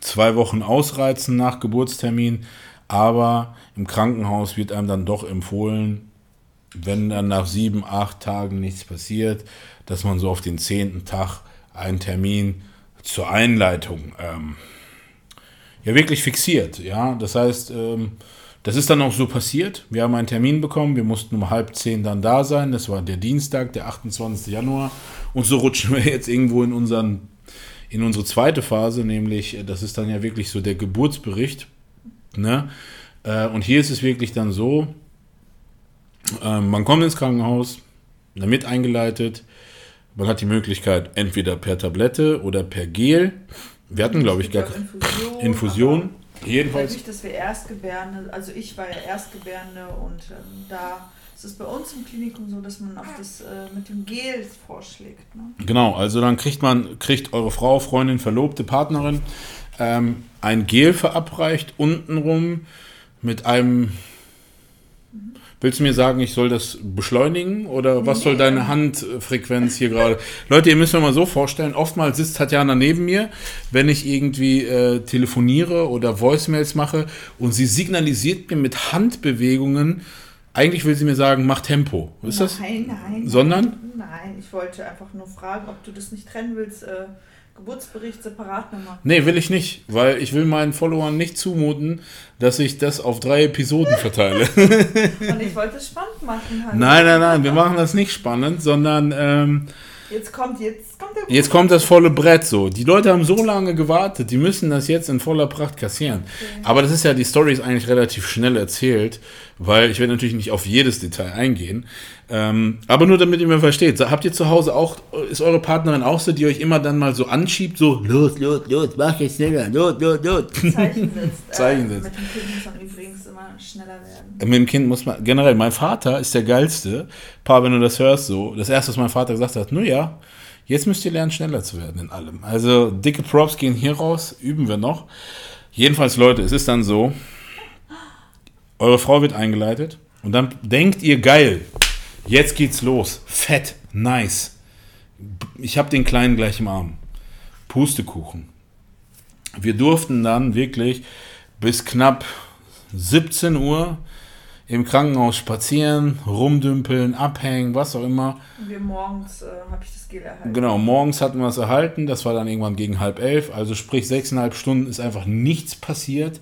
S1: zwei Wochen ausreizen nach Geburtstermin, aber im Krankenhaus wird einem dann doch empfohlen, wenn dann nach sieben, acht Tagen nichts passiert, dass man so auf den zehnten Tag einen Termin zur Einleitung ähm, ja wirklich fixiert. Ja, das heißt, ähm, das ist dann auch so passiert. Wir haben einen Termin bekommen, wir mussten um halb zehn dann da sein. Das war der Dienstag, der 28. Januar. Und so rutschen wir jetzt irgendwo in, unseren, in unsere zweite Phase, nämlich das ist dann ja wirklich so der Geburtsbericht. Ne? Äh, und hier ist es wirklich dann so, äh, man kommt ins Krankenhaus, damit eingeleitet, man hat die Möglichkeit, entweder per Tablette oder per Gel. Wir hatten, glaube ich, gar keine
S2: Infusion.
S1: Infusion. Jedenfalls.
S2: Dadurch, dass wir Erstgebärende, also ich war ja Erstgebärende und ähm, da ist es bei uns im Klinikum so, dass man auf das äh, mit dem Gel vorschlägt. Ne?
S1: Genau, also dann kriegt man, kriegt eure Frau, Freundin, Verlobte, Partnerin ähm, ein Gel verabreicht, untenrum mit einem. Willst du mir sagen, ich soll das beschleunigen oder was soll deine Handfrequenz hier gerade? Leute, ihr müsst euch mal so vorstellen, oftmals sitzt Tatjana neben mir, wenn ich irgendwie äh, telefoniere oder Voicemails mache und sie signalisiert mir mit Handbewegungen, eigentlich will sie mir sagen, mach Tempo. Ist das?
S2: Nein, nein.
S1: Sondern?
S2: Nein, nein, ich wollte einfach nur fragen, ob du das nicht trennen willst, äh, Geburtsbericht separat nochmal.
S1: Nee, will ich nicht, weil ich will meinen Followern nicht zumuten, dass ich das auf drei Episoden verteile.
S2: Und ich wollte es spannend machen. Halt.
S1: nein, nein, nein, wir machen das nicht spannend, sondern ähm,
S2: Jetzt kommt, jetzt kommt der
S1: jetzt kommt das volle Brett so. Die Leute haben so lange gewartet, die müssen das jetzt in voller Pracht kassieren. Aber das ist ja, die Story ist eigentlich relativ schnell erzählt, weil ich werde natürlich nicht auf jedes Detail eingehen. Ähm, aber nur damit ihr mir versteht, habt ihr zu Hause auch, ist eure Partnerin auch so, die euch immer dann mal so anschiebt, so los, los, los, mach jetzt schneller, los, los, los.
S2: Zeichen setzt.
S1: Zeichen
S2: äh,
S1: setzt.
S2: Mit dem Kind muss man übrigens immer schneller werden.
S1: Mit dem Kind muss man, generell, mein Vater ist der geilste. Pa, wenn du das hörst, so, das erste, was mein Vater gesagt hat, nur ja, jetzt müsst ihr lernen, schneller zu werden in allem. Also, dicke Props gehen hier raus, üben wir noch. Jedenfalls, Leute, es ist dann so, eure Frau wird eingeleitet und dann denkt ihr, geil, jetzt geht's los, fett, nice. Ich habe den Kleinen gleich im Arm. Pustekuchen. Wir durften dann wirklich bis knapp 17 Uhr im Krankenhaus spazieren, rumdümpeln, abhängen, was auch immer.
S2: Wir morgens äh, habe ich das Gel erhalten.
S1: Genau, morgens hatten wir es erhalten, das war dann irgendwann gegen halb elf, also sprich sechseinhalb Stunden ist einfach nichts passiert.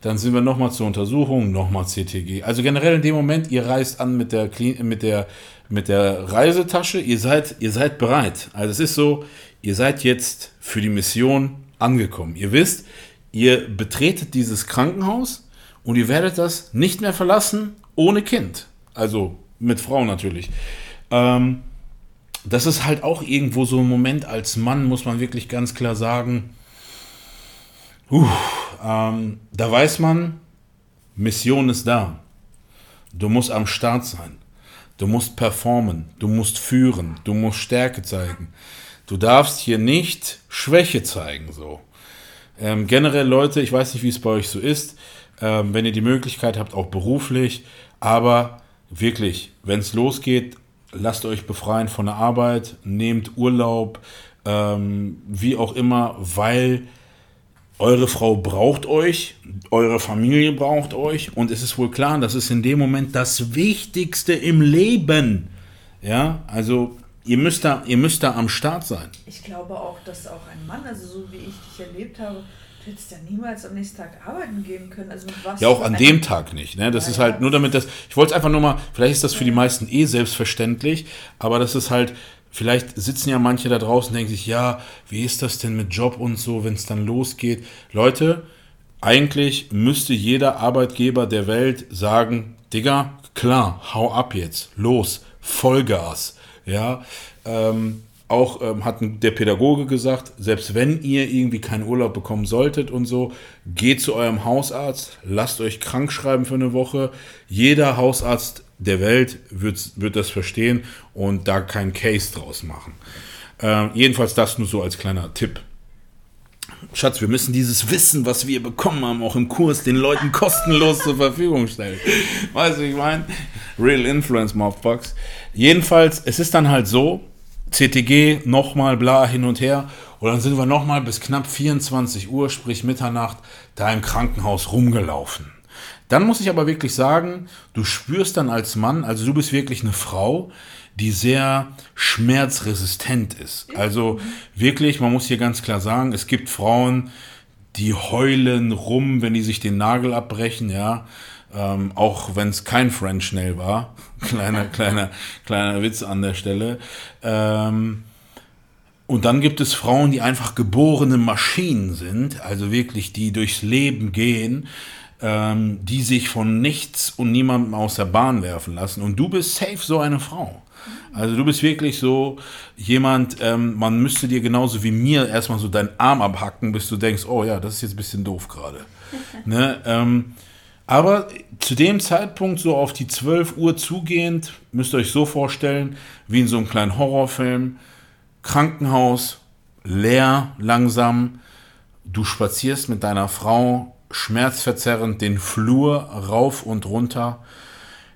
S1: Dann sind wir nochmal zur Untersuchung, nochmal CTG. Also generell in dem Moment, ihr reist an mit der, mit der, mit der Reisetasche, ihr seid, ihr seid bereit. Also es ist so, ihr seid jetzt für die Mission angekommen. Ihr wisst, ihr betretet dieses Krankenhaus und ihr werdet das nicht mehr verlassen ohne Kind. Also mit Frau natürlich. Ähm, das ist halt auch irgendwo so ein Moment als Mann, muss man wirklich ganz klar sagen. Uh, ähm, da weiß man, Mission ist da. Du musst am Start sein. Du musst performen. Du musst führen. Du musst Stärke zeigen. Du darfst hier nicht Schwäche zeigen. So. Ähm, generell, Leute, ich weiß nicht, wie es bei euch so ist, ähm, wenn ihr die Möglichkeit habt, auch beruflich, aber wirklich, wenn es losgeht, lasst euch befreien von der Arbeit, nehmt Urlaub, ähm, wie auch immer, weil eure Frau braucht euch, eure Familie braucht euch und es ist wohl klar, das ist in dem Moment das Wichtigste im Leben. Ja, also ihr müsst da, ihr müsst da am Start sein.
S2: Ich glaube auch, dass auch ein Mann, also so wie ich dich erlebt habe, du hättest ja niemals am nächsten Tag arbeiten gehen können. Also mit was
S1: Ja, auch an dem Tag nicht. Ne? Das
S2: Ja,
S1: ist halt nur damit das. Ich wollte es einfach nur mal, vielleicht ist das für die meisten eh selbstverständlich, aber das ist halt, vielleicht sitzen ja manche da draußen und denken sich, ja, wie ist das denn mit Job und so, wenn es dann losgeht? Leute, eigentlich müsste jeder Arbeitgeber der Welt sagen, Digga, klar, hau ab jetzt, los, Vollgas. Ja, ähm, auch ähm, hat der Pädagoge gesagt, selbst wenn ihr irgendwie keinen Urlaub bekommen solltet und so, geht zu eurem Hausarzt, lasst euch krank schreiben für eine Woche. Jeder Hausarzt der Welt wird, wird das verstehen und da keinen Case draus machen. Ähm, jedenfalls das nur so als kleiner Tipp. Schatz, wir müssen dieses Wissen, was wir bekommen haben, auch im Kurs den Leuten kostenlos zur Verfügung stellen. Weißt du, wie ich meine? Real Influence Mobbox. Jedenfalls, es ist dann halt so, CTG, nochmal bla hin und her. Und dann sind wir nochmal bis knapp 24 Uhr, sprich Mitternacht, da im Krankenhaus rumgelaufen. Dann muss ich aber wirklich sagen, du spürst dann als Mann, also du bist wirklich eine Frau, die sehr schmerzresistent ist. Also wirklich, man muss hier ganz klar sagen, es gibt Frauen, die heulen rum, wenn die sich den Nagel abbrechen, ja. Ähm, auch wenn es kein French Nail war. kleiner, kleiner, kleiner Witz an der Stelle. Ähm, und dann gibt es Frauen, die einfach geborene Maschinen sind, also wirklich, die durchs Leben gehen, ähm, die sich von nichts und niemandem aus der Bahn werfen lassen. Und du bist safe so eine Frau. Also du bist wirklich so jemand, ähm, man müsste dir genauso wie mir erstmal so deinen Arm abhacken, bis du denkst, oh ja, das ist jetzt ein bisschen doof gerade. ne? ähm, aber zu dem Zeitpunkt, so auf die 12 Uhr zugehend, müsst ihr euch so vorstellen, wie in so einem kleinen Horrorfilm, Krankenhaus, leer, langsam. Du spazierst mit deiner Frau schmerzverzerrend den Flur rauf und runter,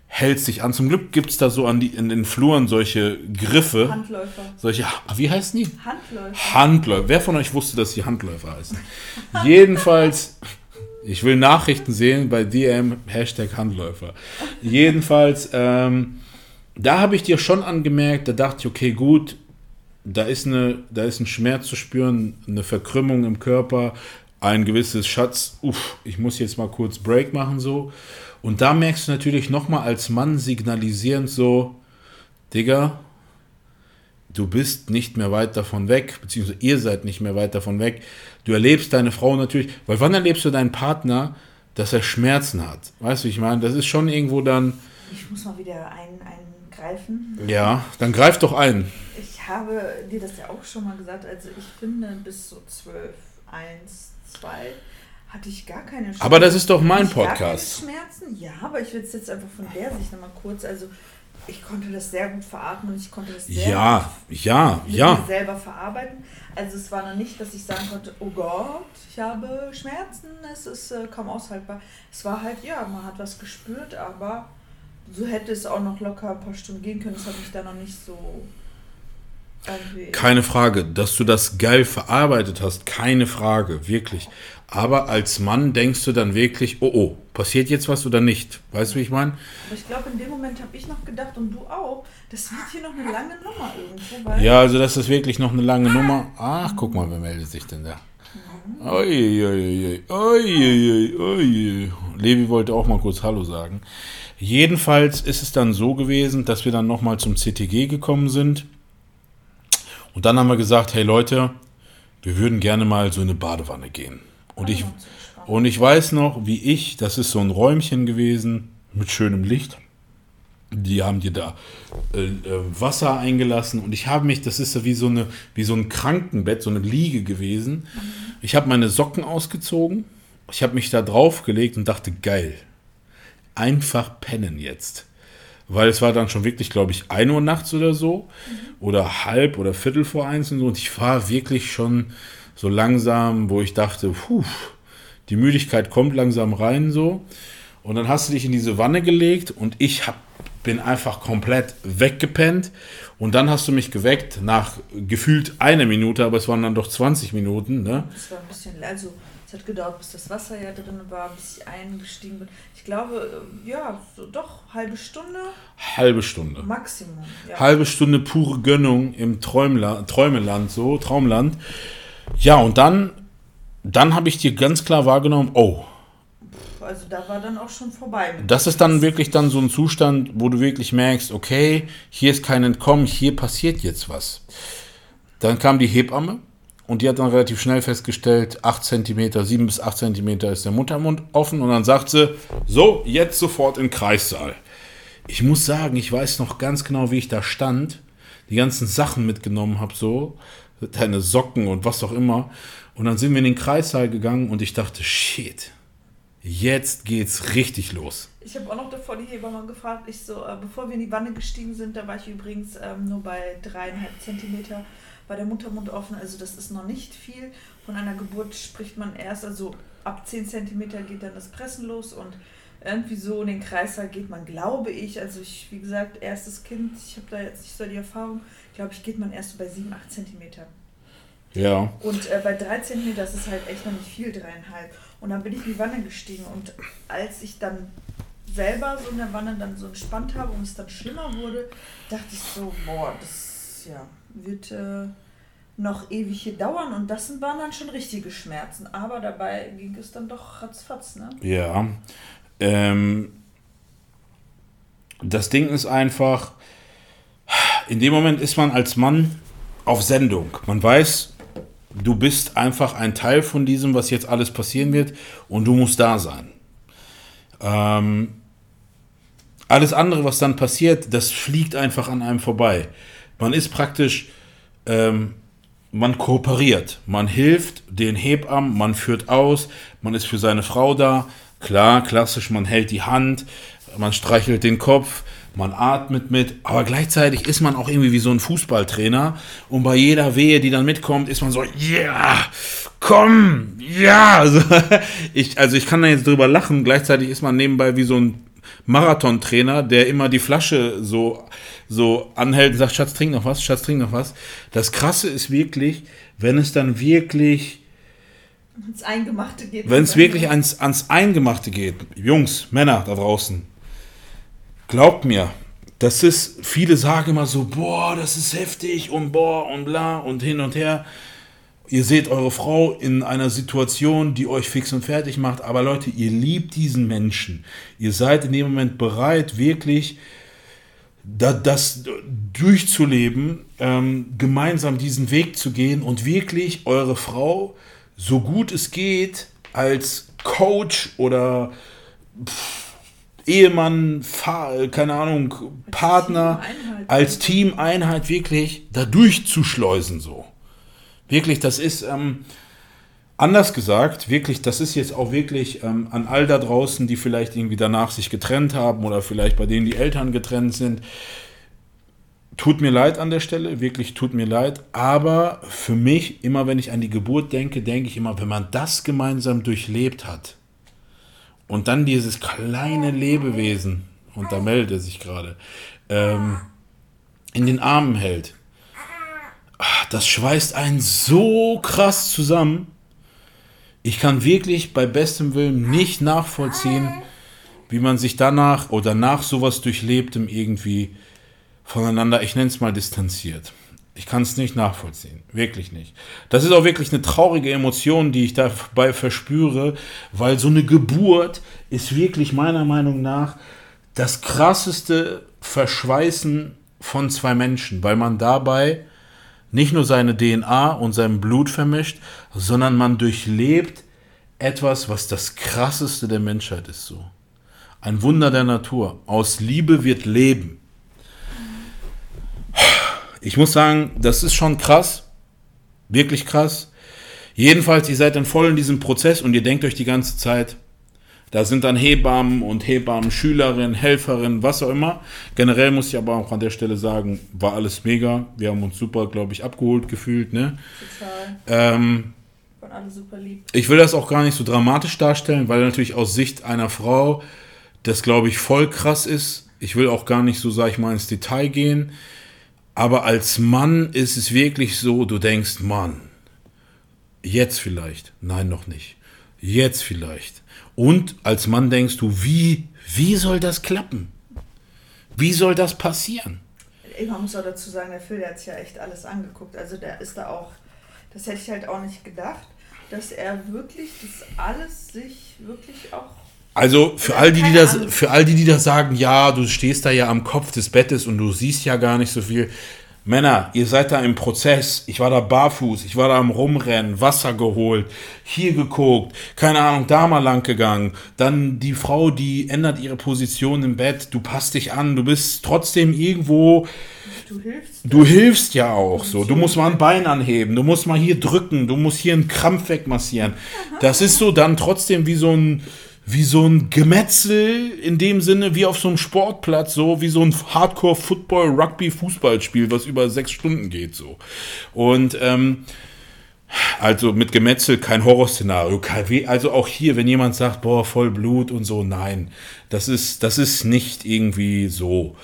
S1: hältst dich an. Zum Glück gibt es da so an die, in den Fluren solche Griffe.
S2: Handläufer.
S1: Solche, wie heißen die?
S2: Handläufer.
S1: Handläufer. Wer von euch wusste, dass die Handläufer heißen? Jedenfalls, ich will Nachrichten sehen bei DM, Hashtag Handläufer. Jedenfalls, ähm, da habe ich dir schon angemerkt, da dachte ich, okay, gut, da ist, eine, da ist ein Schmerz zu spüren, eine Verkrümmung im Körper, ein gewisses Schatz, uff, ich muss jetzt mal kurz Break machen so. Und da merkst du natürlich nochmal als Mann signalisierend so, Digga, du bist nicht mehr weit davon weg, beziehungsweise ihr seid nicht mehr weit davon weg. Du erlebst deine Frau natürlich, weil wann erlebst du deinen Partner, dass er Schmerzen hat? Weißt du, ich meine, das ist schon irgendwo dann,
S2: Ich muss mal wieder ein, eingreifen.
S1: ja, dann greif doch ein.
S2: Ich habe dir das ja auch schon mal gesagt. Also ich finde, bis so 12, 1, 2 hatte ich gar keine Schmerzen.
S1: Aber das ist doch mein
S2: ich
S1: Podcast.
S2: Schmerzen? Ja, aber ich will es jetzt einfach von der Sicht nochmal kurz. Also ich konnte das sehr gut veratmen und ich konnte das sehr
S1: Ja, ja,
S2: mit mir
S1: ja.
S2: selber verarbeiten. Also es war noch nicht, dass ich sagen konnte, oh Gott, ich habe Schmerzen, es ist äh, kaum aushaltbar. Es war halt, ja, man hat was gespürt, aber so hätte es auch noch locker ein paar Stunden gehen können. Das hat mich da noch nicht so
S1: Keine Frage, dass du das geil verarbeitet hast, keine Frage, wirklich. Aber als Mann denkst du dann wirklich, oh oh, passiert jetzt was oder nicht? Weißt du, wie ich meine?
S2: Aber ich glaube, in dem Moment habe ich noch gedacht und du auch, das wird hier noch eine lange Nummer irgendwo,
S1: Ja, also das ist wirklich noch eine lange Nummer. Ach, guck mal, wer meldet sich denn da? Ui, ui, ui, ui, ui, ui. Levi wollte auch mal kurz Hallo sagen. Jedenfalls ist es dann so gewesen, dass wir dann nochmal zum CTG gekommen sind. Und dann haben wir gesagt, hey Leute, wir würden gerne mal so in eine Badewanne gehen. Und ich, und ich weiß noch, wie ich, das ist so ein Räumchen gewesen mit schönem Licht. Die haben dir da äh, äh, Wasser eingelassen und ich habe mich, das ist ja wie so, eine, wie so ein Krankenbett, so eine Liege gewesen. Ich habe meine Socken ausgezogen, ich habe mich da draufgelegt und dachte, geil, einfach pennen jetzt. Weil es war dann schon wirklich, glaube ich, 1 Uhr nachts oder so. Oder halb oder viertel vor eins und so. Und ich war wirklich schon so langsam, wo ich dachte, puh, die Müdigkeit kommt langsam rein so. Und dann hast du dich in diese Wanne gelegt und ich hab, bin einfach komplett weggepennt. Und dann hast du mich geweckt nach gefühlt einer Minute, aber es waren dann doch 20 Minuten. Ne?
S2: das war ein bisschen, also Es hat gedauert, bis das Wasser ja drin war, bis ich eingestiegen bin. Ich glaube, äh, ja, so doch, halbe Stunde.
S1: Halbe Stunde.
S2: Maximum. Ja.
S1: Halbe Stunde pure Gönnung im Träumla Träumeland, so, Traumland. Ja, und dann, dann habe ich dir ganz klar wahrgenommen, oh,
S2: also da war dann auch schon vorbei.
S1: das ist dann wirklich dann so ein Zustand, wo du wirklich merkst, okay, hier ist kein Entkommen, hier passiert jetzt was. Dann kam die Hebamme und die hat dann relativ schnell festgestellt, 8 cm, 7 bis 8 cm ist der Muttermund offen und dann sagt sie, so, jetzt sofort in Kreissaal. Ich muss sagen, ich weiß noch ganz genau, wie ich da stand, die ganzen Sachen mitgenommen habe, so, deine Socken und was auch immer. Und dann sind wir in den Kreissaal gegangen und ich dachte, shit, jetzt geht's richtig los.
S2: Ich habe auch noch davor die Hebamme gefragt, ich so, äh, bevor wir in die Wanne gestiegen sind, da war ich übrigens ähm, nur bei dreieinhalb Zentimeter, war der Muttermund offen, also das ist noch nicht viel. Von einer Geburt spricht man erst, also ab 10 Zentimeter geht dann das Pressen los und irgendwie so in den Kreislauf geht man, glaube ich, also ich, wie gesagt, erstes Kind, ich habe da jetzt nicht so die Erfahrung, glaube ich, geht man erst so bei 7, 8 Zentimeter.
S1: Ja.
S2: Und äh, bei 3 cm, das ist halt echt noch nicht viel, dreieinhalb. Und dann bin ich in die Wanne gestiegen und als ich dann selber so in der Wanne dann so entspannt habe und es dann schlimmer wurde, dachte ich so, boah, das ja, wird äh, noch ewig hier dauern und das waren dann schon richtige Schmerzen. Aber dabei ging es dann doch ratzfatz, ne?
S1: Ja. Ähm, das Ding ist einfach, in dem Moment ist man als Mann auf Sendung. Man weiß, du bist einfach ein Teil von diesem, was jetzt alles passieren wird und du musst da sein. Ähm, alles andere, was dann passiert, das fliegt einfach an einem vorbei. Man ist praktisch, ähm, man kooperiert, man hilft den Hebammen, man führt aus, man ist für seine Frau da. Klar, klassisch, man hält die Hand, man streichelt den Kopf, man atmet mit, aber gleichzeitig ist man auch irgendwie wie so ein Fußballtrainer und bei jeder Wehe, die dann mitkommt, ist man so, ja, yeah, komm, ja. Also ich, also ich kann da jetzt drüber lachen, gleichzeitig ist man nebenbei wie so ein Marathontrainer, der immer die Flasche so, so anhält und sagt, Schatz, trink noch was, Schatz, trink noch was. Das Krasse ist wirklich, wenn es dann wirklich
S2: ins Eingemachte geht.
S1: Wenn es wirklich ans, ans Eingemachte geht, Jungs, Männer da draußen, glaubt mir, das ist, viele sagen immer so, boah, das ist heftig und boah und bla und hin und her. Ihr seht eure Frau in einer Situation, die euch fix und fertig macht, aber Leute, ihr liebt diesen Menschen. Ihr seid in dem Moment bereit, wirklich das durchzuleben, ähm, gemeinsam diesen Weg zu gehen und wirklich eure Frau so gut es geht als Coach oder pff, Ehemann, Fahr keine Ahnung, Partner, als Teameinheit wirklich da durchzuschleusen so. Wirklich, das ist ähm, anders gesagt, wirklich, das ist jetzt auch wirklich ähm, an all da draußen, die vielleicht irgendwie danach sich getrennt haben oder vielleicht bei denen die Eltern getrennt sind. Tut mir leid an der Stelle, wirklich tut mir leid. Aber für mich, immer wenn ich an die Geburt denke, denke ich immer, wenn man das gemeinsam durchlebt hat und dann dieses kleine Lebewesen, und da meldet er sich gerade, ähm, in den Armen hält, ach, das schweißt einen so krass zusammen. Ich kann wirklich bei bestem Willen nicht nachvollziehen, wie man sich danach oder nach sowas durchlebtem irgendwie voneinander, ich nenne es mal distanziert. Ich kann es nicht nachvollziehen, wirklich nicht. Das ist auch wirklich eine traurige Emotion, die ich dabei verspüre, weil so eine Geburt ist wirklich meiner Meinung nach das krasseste Verschweißen von zwei Menschen, weil man dabei nicht nur seine DNA und sein Blut vermischt, sondern man durchlebt etwas, was das krasseste der Menschheit ist so. Ein Wunder der Natur. Aus Liebe wird Leben ich muss sagen, das ist schon krass. Wirklich krass. Jedenfalls, ihr seid dann voll in diesem Prozess und ihr denkt euch die ganze Zeit, da sind dann Hebammen und Hebammen, Schülerinnen, Helferinnen, was auch immer. Generell muss ich aber auch an der Stelle sagen, war alles mega. Wir haben uns super, glaube ich, abgeholt gefühlt. Ne? Total. Ähm, alle super lieb. Ich will das auch gar nicht so dramatisch darstellen, weil natürlich aus Sicht einer Frau das, glaube ich, voll krass ist. Ich will auch gar nicht so, sag ich mal, ins Detail gehen. Aber als Mann ist es wirklich so, du denkst, Mann, jetzt vielleicht, nein, noch nicht. Jetzt vielleicht. Und als Mann denkst du, wie, wie soll das klappen? Wie soll das passieren?
S2: Man muss auch dazu sagen, der Phil, der hat sich ja echt alles angeguckt. Also der ist da auch, das hätte ich halt auch nicht gedacht, dass er wirklich das alles sich wirklich auch
S1: Also für all die, die das, für all die, die das sagen, ja, du stehst da ja am Kopf des Bettes und du siehst ja gar nicht so viel. Männer, ihr seid da im Prozess. Ich war da barfuß, ich war da am Rumrennen, Wasser geholt, hier geguckt, keine Ahnung, da mal lang gegangen. Dann die Frau, die ändert ihre Position im Bett, du passt dich an, du bist trotzdem irgendwo,
S2: du hilfst.
S1: du hilfst ja auch so. Du musst mal ein Bein anheben, du musst mal hier drücken, du musst hier einen Krampf wegmassieren. Das ist so dann trotzdem wie so ein, wie so ein Gemetzel in dem Sinne, wie auf so einem Sportplatz, so wie so ein Hardcore-Football-Rugby-Fußballspiel, was über sechs Stunden geht, so. Und, ähm, also mit Gemetzel kein Horrorszenario. Also auch hier, wenn jemand sagt, boah, voll Blut und so, nein, das ist, das ist nicht irgendwie so.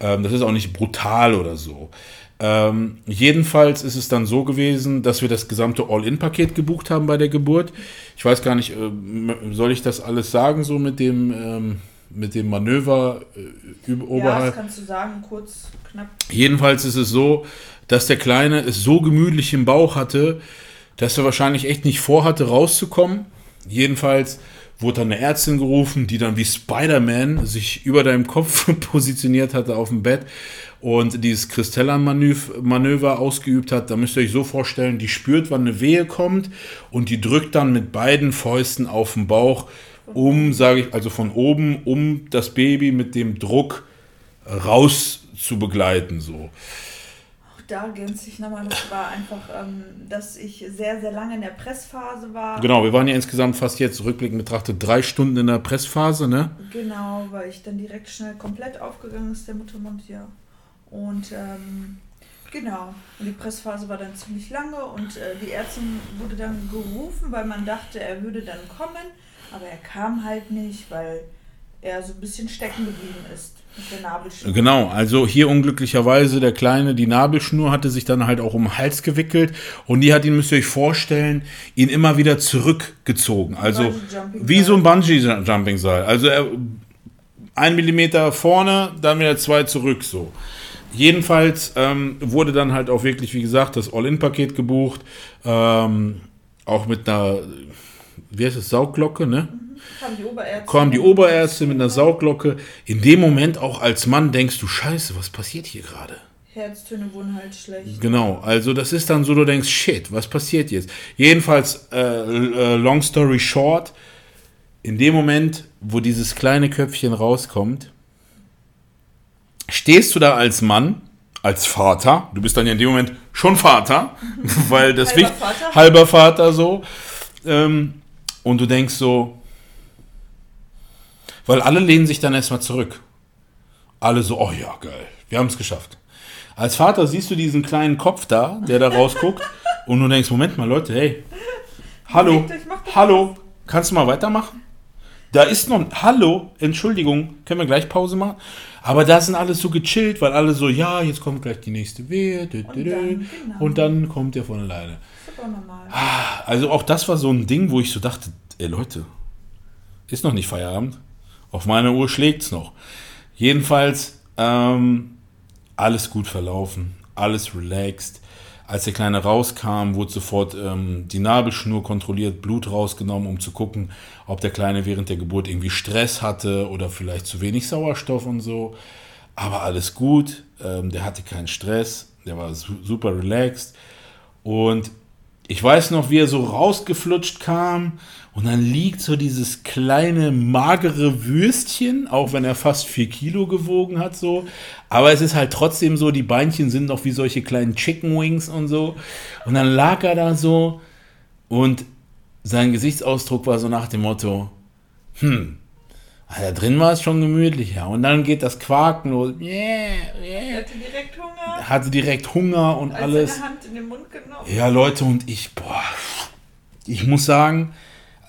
S1: Ähm, das ist auch nicht brutal oder so. Ähm, jedenfalls ist es dann so gewesen, dass wir das gesamte All-In-Paket gebucht haben bei der Geburt. Ich weiß gar nicht, ähm, soll ich das alles sagen, so mit dem, ähm, mit dem Manöver äh, über-
S2: Ja,
S1: oberhalb?
S2: das kannst du sagen, kurz, knapp.
S1: Jedenfalls ist es so, dass der Kleine es so gemütlich im Bauch hatte, dass er wahrscheinlich echt nicht vorhatte, rauszukommen. Jedenfalls wurde dann eine Ärztin gerufen, die dann wie Spider-Man sich über deinem Kopf positioniert hatte auf dem Bett und dieses Kristellan-Manöver ausgeübt hat. Da müsst ihr euch so vorstellen, die spürt, wann eine Wehe kommt und die drückt dann mit beiden Fäusten auf den Bauch, um, sage ich, also von oben, um das Baby mit dem Druck raus zu begleiten, so.
S2: Da ergänze ich nochmal, das war einfach, ähm, dass ich sehr, sehr lange in der Pressphase war.
S1: Genau, wir waren ja insgesamt fast jetzt rückblickend betrachtet drei Stunden in der Pressphase, ne?
S2: Genau, weil ich dann direkt schnell komplett aufgegangen ist, der Muttermund, ja. Und ähm, genau, und die Pressphase war dann ziemlich lange und äh, die Ärztin wurde dann gerufen, weil man dachte, er würde dann kommen, aber er kam halt nicht, weil er so ein bisschen stecken geblieben ist.
S1: Genau, also hier unglücklicherweise der Kleine, die Nabelschnur hatte sich dann halt auch um den Hals gewickelt und die hat ihn, müsst ihr euch vorstellen, ihn immer wieder zurückgezogen. Also wie so ein Bungee-Jumping-Seil. Also er, ein Millimeter vorne, dann wieder zwei zurück, so. Jedenfalls ähm, wurde dann halt auch wirklich, wie gesagt, das All-In-Paket gebucht. Ähm, auch mit einer, wie heißt es, Saugglocke, ne?
S2: Kam die Oberärztin.
S1: Kommen die Oberärzte mit einer Saugglocke. In dem Moment auch als Mann denkst du, scheiße, was passiert hier gerade?
S2: Herztöne wurden halt schlecht.
S1: Genau, also das ist dann so, du denkst, shit, was passiert jetzt? Jedenfalls, äh, äh, long story short, in dem Moment, wo dieses kleine Köpfchen rauskommt, stehst du da als Mann, als Vater, du bist dann ja in dem Moment schon Vater, weil das
S2: Halber Vater.
S1: halber Vater so, ähm, und du denkst so, weil alle lehnen sich dann erstmal zurück. Alle so, oh ja, geil, wir haben es geschafft. Als Vater siehst du diesen kleinen Kopf da, der da rausguckt, und du denkst, Moment mal, Leute, hey, hallo, hallo, kannst du mal weitermachen? Da ist noch, hallo, Entschuldigung, können wir gleich Pause machen? Aber da sind alle so gechillt, weil alle so, ja, jetzt kommt gleich die nächste Wehe, dü, dü, dü,
S2: dann, genau.
S1: und dann kommt der von alleine.
S2: Aber normal.
S1: Also auch das war so ein Ding, wo ich so dachte, ey Leute, ist noch nicht Feierabend. Auf meiner Uhr schlägt's noch. Jedenfalls ähm, alles gut verlaufen, alles relaxed. Als der Kleine rauskam, wurde sofort ähm, die Nabelschnur kontrolliert, Blut rausgenommen, um zu gucken, ob der Kleine während der Geburt irgendwie Stress hatte oder vielleicht zu wenig Sauerstoff und so. Aber alles gut, ähm, der hatte keinen Stress, der war su super relaxed. Und ich weiß noch, wie er so rausgeflutscht kam und dann liegt so dieses kleine, magere Würstchen, auch wenn er fast vier Kilo gewogen hat, so. Aber es ist halt trotzdem so, die Beinchen sind noch wie solche kleinen Chicken Wings und so. Und dann lag er da so und sein Gesichtsausdruck war so nach dem Motto, hm, da drin war es schon gemütlicher. Und dann geht das Quaken los, yeah, yeah.
S2: hatte direkt Hunger,
S1: hatte direkt Hunger und
S2: als
S1: alles.
S2: Hand in den Mund genommen.
S1: Ja, Leute, und ich, boah, ich muss sagen,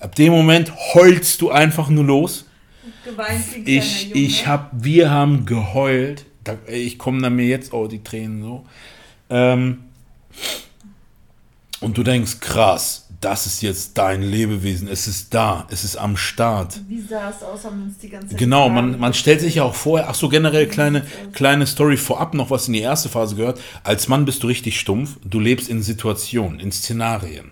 S1: ab dem Moment heulst du einfach nur los.
S2: Geweint
S1: Ich, ich hab, wir haben geheult. Ich komme da mir jetzt auch die Tränen so. Ähm, und du denkst, krass, das ist jetzt dein Lebewesen, es ist da, es ist am Start.
S2: Wie sah es aus, haben uns die ganze Zeit
S1: Genau, man, man stellt sich ja auch vorher, ach so generell kleine, kleine Story vorab noch, was in die erste Phase gehört. Als Mann bist du richtig stumpf, du lebst in Situationen, in Szenarien.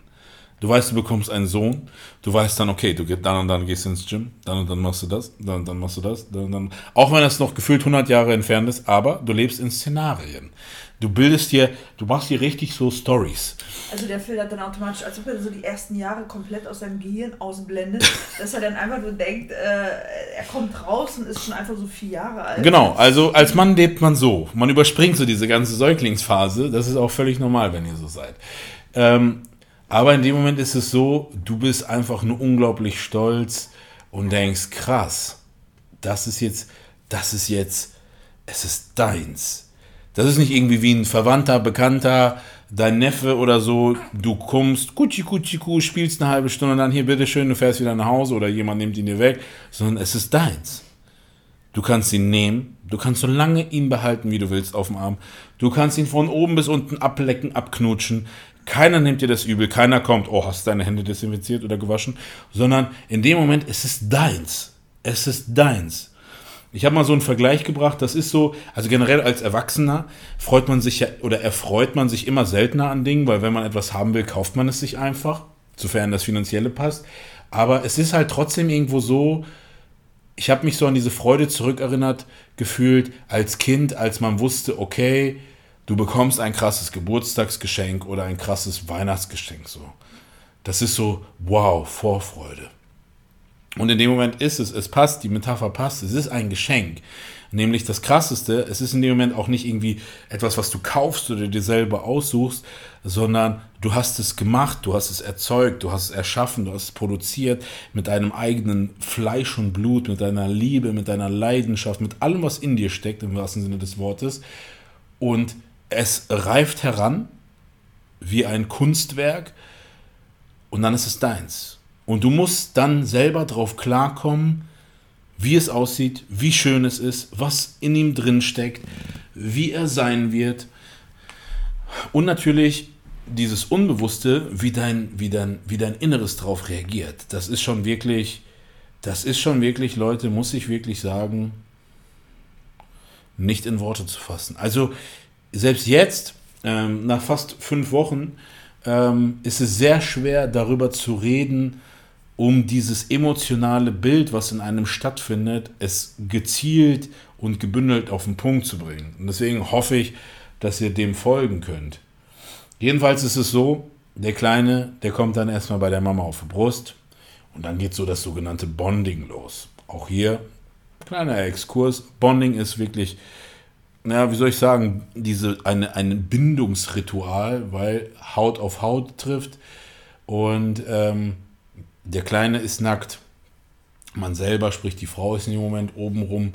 S1: Du weißt, du bekommst einen Sohn, du weißt dann, okay, du gehst dann und dann gehst du ins Gym, dann und dann machst du das, dann und dann machst du das, dann und dann. Auch wenn das noch gefühlt 100 Jahre entfernt ist, aber du lebst in Szenarien. Du bildest dir, du machst dir richtig so Stories.
S2: Also der hat dann automatisch, als ob er so die ersten Jahre komplett aus seinem Gehirn ausblendet, dass er dann einfach nur denkt, äh, er kommt raus und ist schon einfach so vier Jahre alt.
S1: Genau, also als Mann lebt man so. Man überspringt so diese ganze Säuglingsphase. Das ist auch völlig normal, wenn ihr so seid. Ähm, aber in dem Moment ist es so, du bist einfach nur unglaublich stolz und denkst, krass, das ist jetzt, das ist jetzt, es ist deins. Das ist nicht irgendwie wie ein Verwandter, Bekannter, dein Neffe oder so. Du kommst, kutschi, kutschi, ku, spielst eine halbe Stunde, dann hier, bitteschön, du fährst wieder nach Hause oder jemand nimmt ihn dir weg, sondern es ist deins. Du kannst ihn nehmen, du kannst so lange ihn behalten, wie du willst, auf dem Arm. Du kannst ihn von oben bis unten ablecken, abknutschen. Keiner nimmt dir das übel, keiner kommt, oh, hast deine Hände desinfiziert oder gewaschen, sondern in dem Moment ist es deins. Es ist deins. Ich habe mal so einen Vergleich gebracht, das ist so, also generell als Erwachsener freut man sich ja oder erfreut man sich immer seltener an Dingen, weil wenn man etwas haben will, kauft man es sich einfach, sofern das Finanzielle passt. Aber es ist halt trotzdem irgendwo so, ich habe mich so an diese Freude zurückerinnert gefühlt als Kind, als man wusste, okay, du bekommst ein krasses Geburtstagsgeschenk oder ein krasses Weihnachtsgeschenk so. Das ist so wow, Vorfreude. Und in dem Moment ist es, es passt, die Metapher passt, es ist ein Geschenk. Nämlich das Krasseste, es ist in dem Moment auch nicht irgendwie etwas, was du kaufst oder dir selber aussuchst, sondern du hast es gemacht, du hast es erzeugt, du hast es erschaffen, du hast es produziert mit deinem eigenen Fleisch und Blut, mit deiner Liebe, mit deiner Leidenschaft, mit allem, was in dir steckt, im wahrsten Sinne des Wortes. Und es reift heran wie ein Kunstwerk und dann ist es deins. Und du musst dann selber drauf klarkommen, wie es aussieht, wie schön es ist, was in ihm drin steckt, wie er sein wird. Und natürlich dieses Unbewusste, wie dein, wie dein, wie dein Inneres drauf reagiert. Das ist schon wirklich, das ist schon wirklich, Leute, muss ich wirklich sagen, nicht in Worte zu fassen. Also selbst jetzt, ähm, nach fast fünf Wochen, ähm, ist es sehr schwer darüber zu reden, um dieses emotionale Bild, was in einem stattfindet, es gezielt und gebündelt auf den Punkt zu bringen. Und deswegen hoffe ich, dass ihr dem folgen könnt. Jedenfalls ist es so, der Kleine, der kommt dann erstmal bei der Mama auf die Brust und dann geht so das sogenannte Bonding los. Auch hier, kleiner Exkurs, Bonding ist wirklich, naja, wie soll ich sagen, diese, eine, ein Bindungsritual, weil Haut auf Haut trifft und ähm, der Kleine ist nackt. Man selber, sprich die Frau ist in dem Moment obenrum,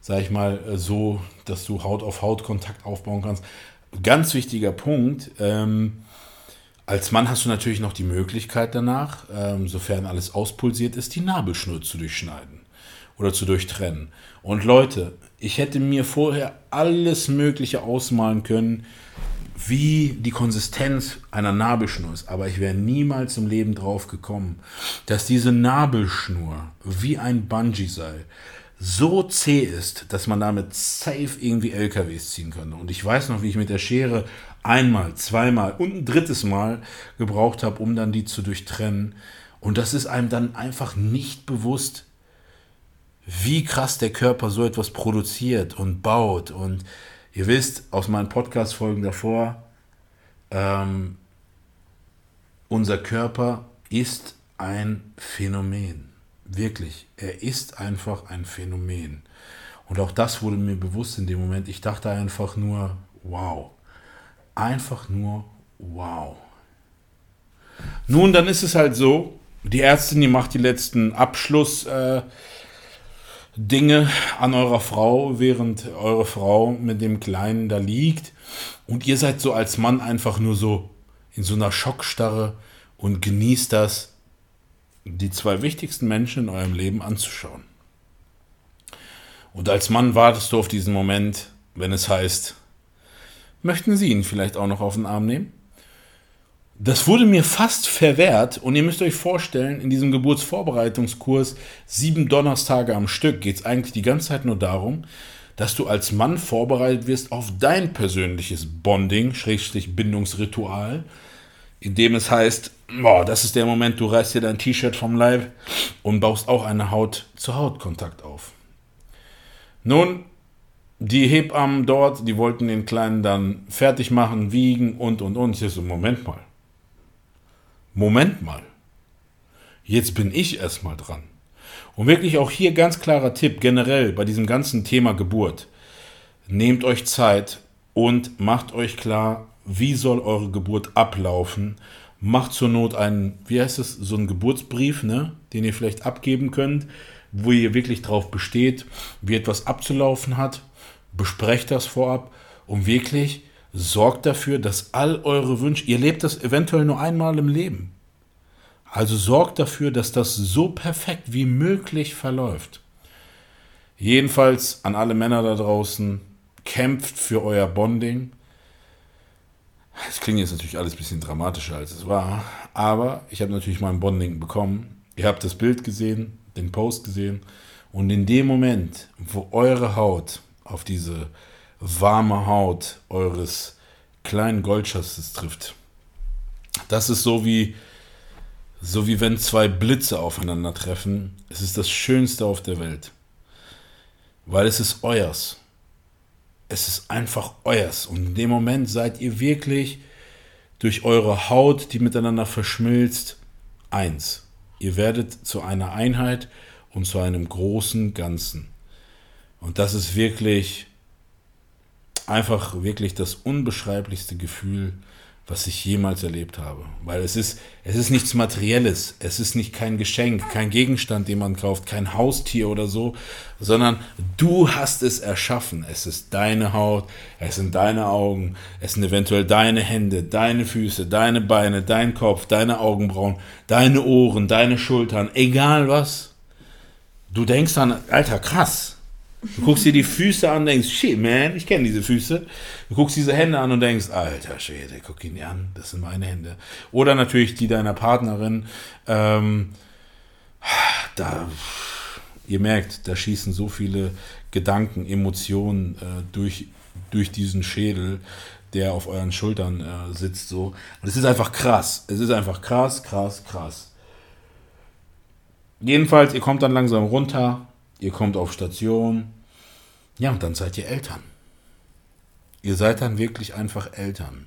S1: sag ich mal, so, dass du Haut auf Haut Kontakt aufbauen kannst. Ganz wichtiger Punkt. Ähm, als Mann hast du natürlich noch die Möglichkeit danach, ähm, sofern alles auspulsiert ist, die Nabelschnur zu durchschneiden oder zu durchtrennen. Und Leute, ich hätte mir vorher alles Mögliche ausmalen können, wie die Konsistenz einer Nabelschnur ist. Aber ich wäre niemals im Leben drauf gekommen, dass diese Nabelschnur wie ein Bungee-Seil so zäh ist, dass man damit safe irgendwie LKWs ziehen könnte. Und ich weiß noch, wie ich mit der Schere einmal, zweimal und ein drittes Mal gebraucht habe, um dann die zu durchtrennen. Und das ist einem dann einfach nicht bewusst, wie krass der Körper so etwas produziert und baut. Und ihr wisst aus meinen Podcast-Folgen davor, ähm, unser Körper ist ein Phänomen. Wirklich, er ist einfach ein Phänomen. Und auch das wurde mir bewusst in dem Moment. Ich dachte einfach nur, wow. Einfach nur, wow. Nun, dann ist es halt so, die Ärztin, die macht die letzten Abschluss... Äh, Dinge an eurer Frau, während eure Frau mit dem Kleinen da liegt. Und ihr seid so als Mann einfach nur so in so einer Schockstarre und genießt das, die zwei wichtigsten Menschen in eurem Leben anzuschauen. Und als Mann wartest du auf diesen Moment, wenn es heißt, möchten Sie ihn vielleicht auch noch auf den Arm nehmen? Das wurde mir fast verwehrt und ihr müsst euch vorstellen, in diesem Geburtsvorbereitungskurs sieben Donnerstage am Stück geht es eigentlich die ganze Zeit nur darum, dass du als Mann vorbereitet wirst auf dein persönliches Bonding, Schrägstrich Bindungsritual, in dem es heißt, boah, das ist der Moment, du reißt dir dein T-Shirt vom Leib und baust auch eine Haut-zu-Haut-Kontakt auf. Nun, die Hebammen dort, die wollten den Kleinen dann fertig machen, wiegen und und und. Ich so, Moment mal. Moment mal. Jetzt bin ich erstmal dran. Und wirklich auch hier ganz klarer Tipp generell bei diesem ganzen Thema Geburt. Nehmt euch Zeit und macht euch klar, wie soll eure Geburt ablaufen. Macht zur Not einen, wie heißt es, so einen Geburtsbrief, ne, den ihr vielleicht abgeben könnt, wo ihr wirklich drauf besteht, wie etwas abzulaufen hat. Besprecht das vorab und wirklich sorgt dafür, dass all eure Wünsche, ihr lebt das eventuell nur einmal im Leben. Also sorgt dafür, dass das so perfekt wie möglich verläuft. Jedenfalls an alle Männer da draußen, kämpft für euer Bonding. Es klingt jetzt natürlich alles ein bisschen dramatischer, als es war, aber ich habe natürlich mein Bonding bekommen. Ihr habt das Bild gesehen, den Post gesehen und in dem Moment, wo eure Haut auf diese warme Haut eures kleinen Goldschatzes trifft, das ist so wie so wie wenn zwei Blitze aufeinandertreffen. Es ist das Schönste auf der Welt. Weil es ist euers. Es ist einfach euers. Und in dem Moment seid ihr wirklich durch eure Haut, die miteinander verschmilzt, eins. Ihr werdet zu einer Einheit und zu einem großen Ganzen. Und das ist wirklich einfach wirklich das unbeschreiblichste Gefühl, was ich jemals erlebt habe. Weil es ist, es ist nichts Materielles, es ist nicht kein Geschenk, kein Gegenstand, den man kauft, kein Haustier oder so, sondern du hast es erschaffen. Es ist deine Haut, es sind deine Augen, es sind eventuell deine Hände, deine Füße, deine Beine, dein Kopf, deine Augenbrauen, deine Ohren, deine Schultern, egal was. Du denkst dann, Alter, krass, Du guckst dir die Füße an und denkst, shit, man, ich kenne diese Füße. Du guckst diese Hände an und denkst, alter Schwede, guck ihn dir an, das sind meine Hände. Oder natürlich die deiner Partnerin. Ähm, da, ihr merkt, da schießen so viele Gedanken, Emotionen äh, durch, durch diesen Schädel, der auf euren Schultern äh, sitzt. So. Und es ist einfach krass. Es ist einfach krass, krass, krass. Jedenfalls, ihr kommt dann langsam runter ihr kommt auf Station, ja, und dann seid ihr Eltern. Ihr seid dann wirklich einfach Eltern.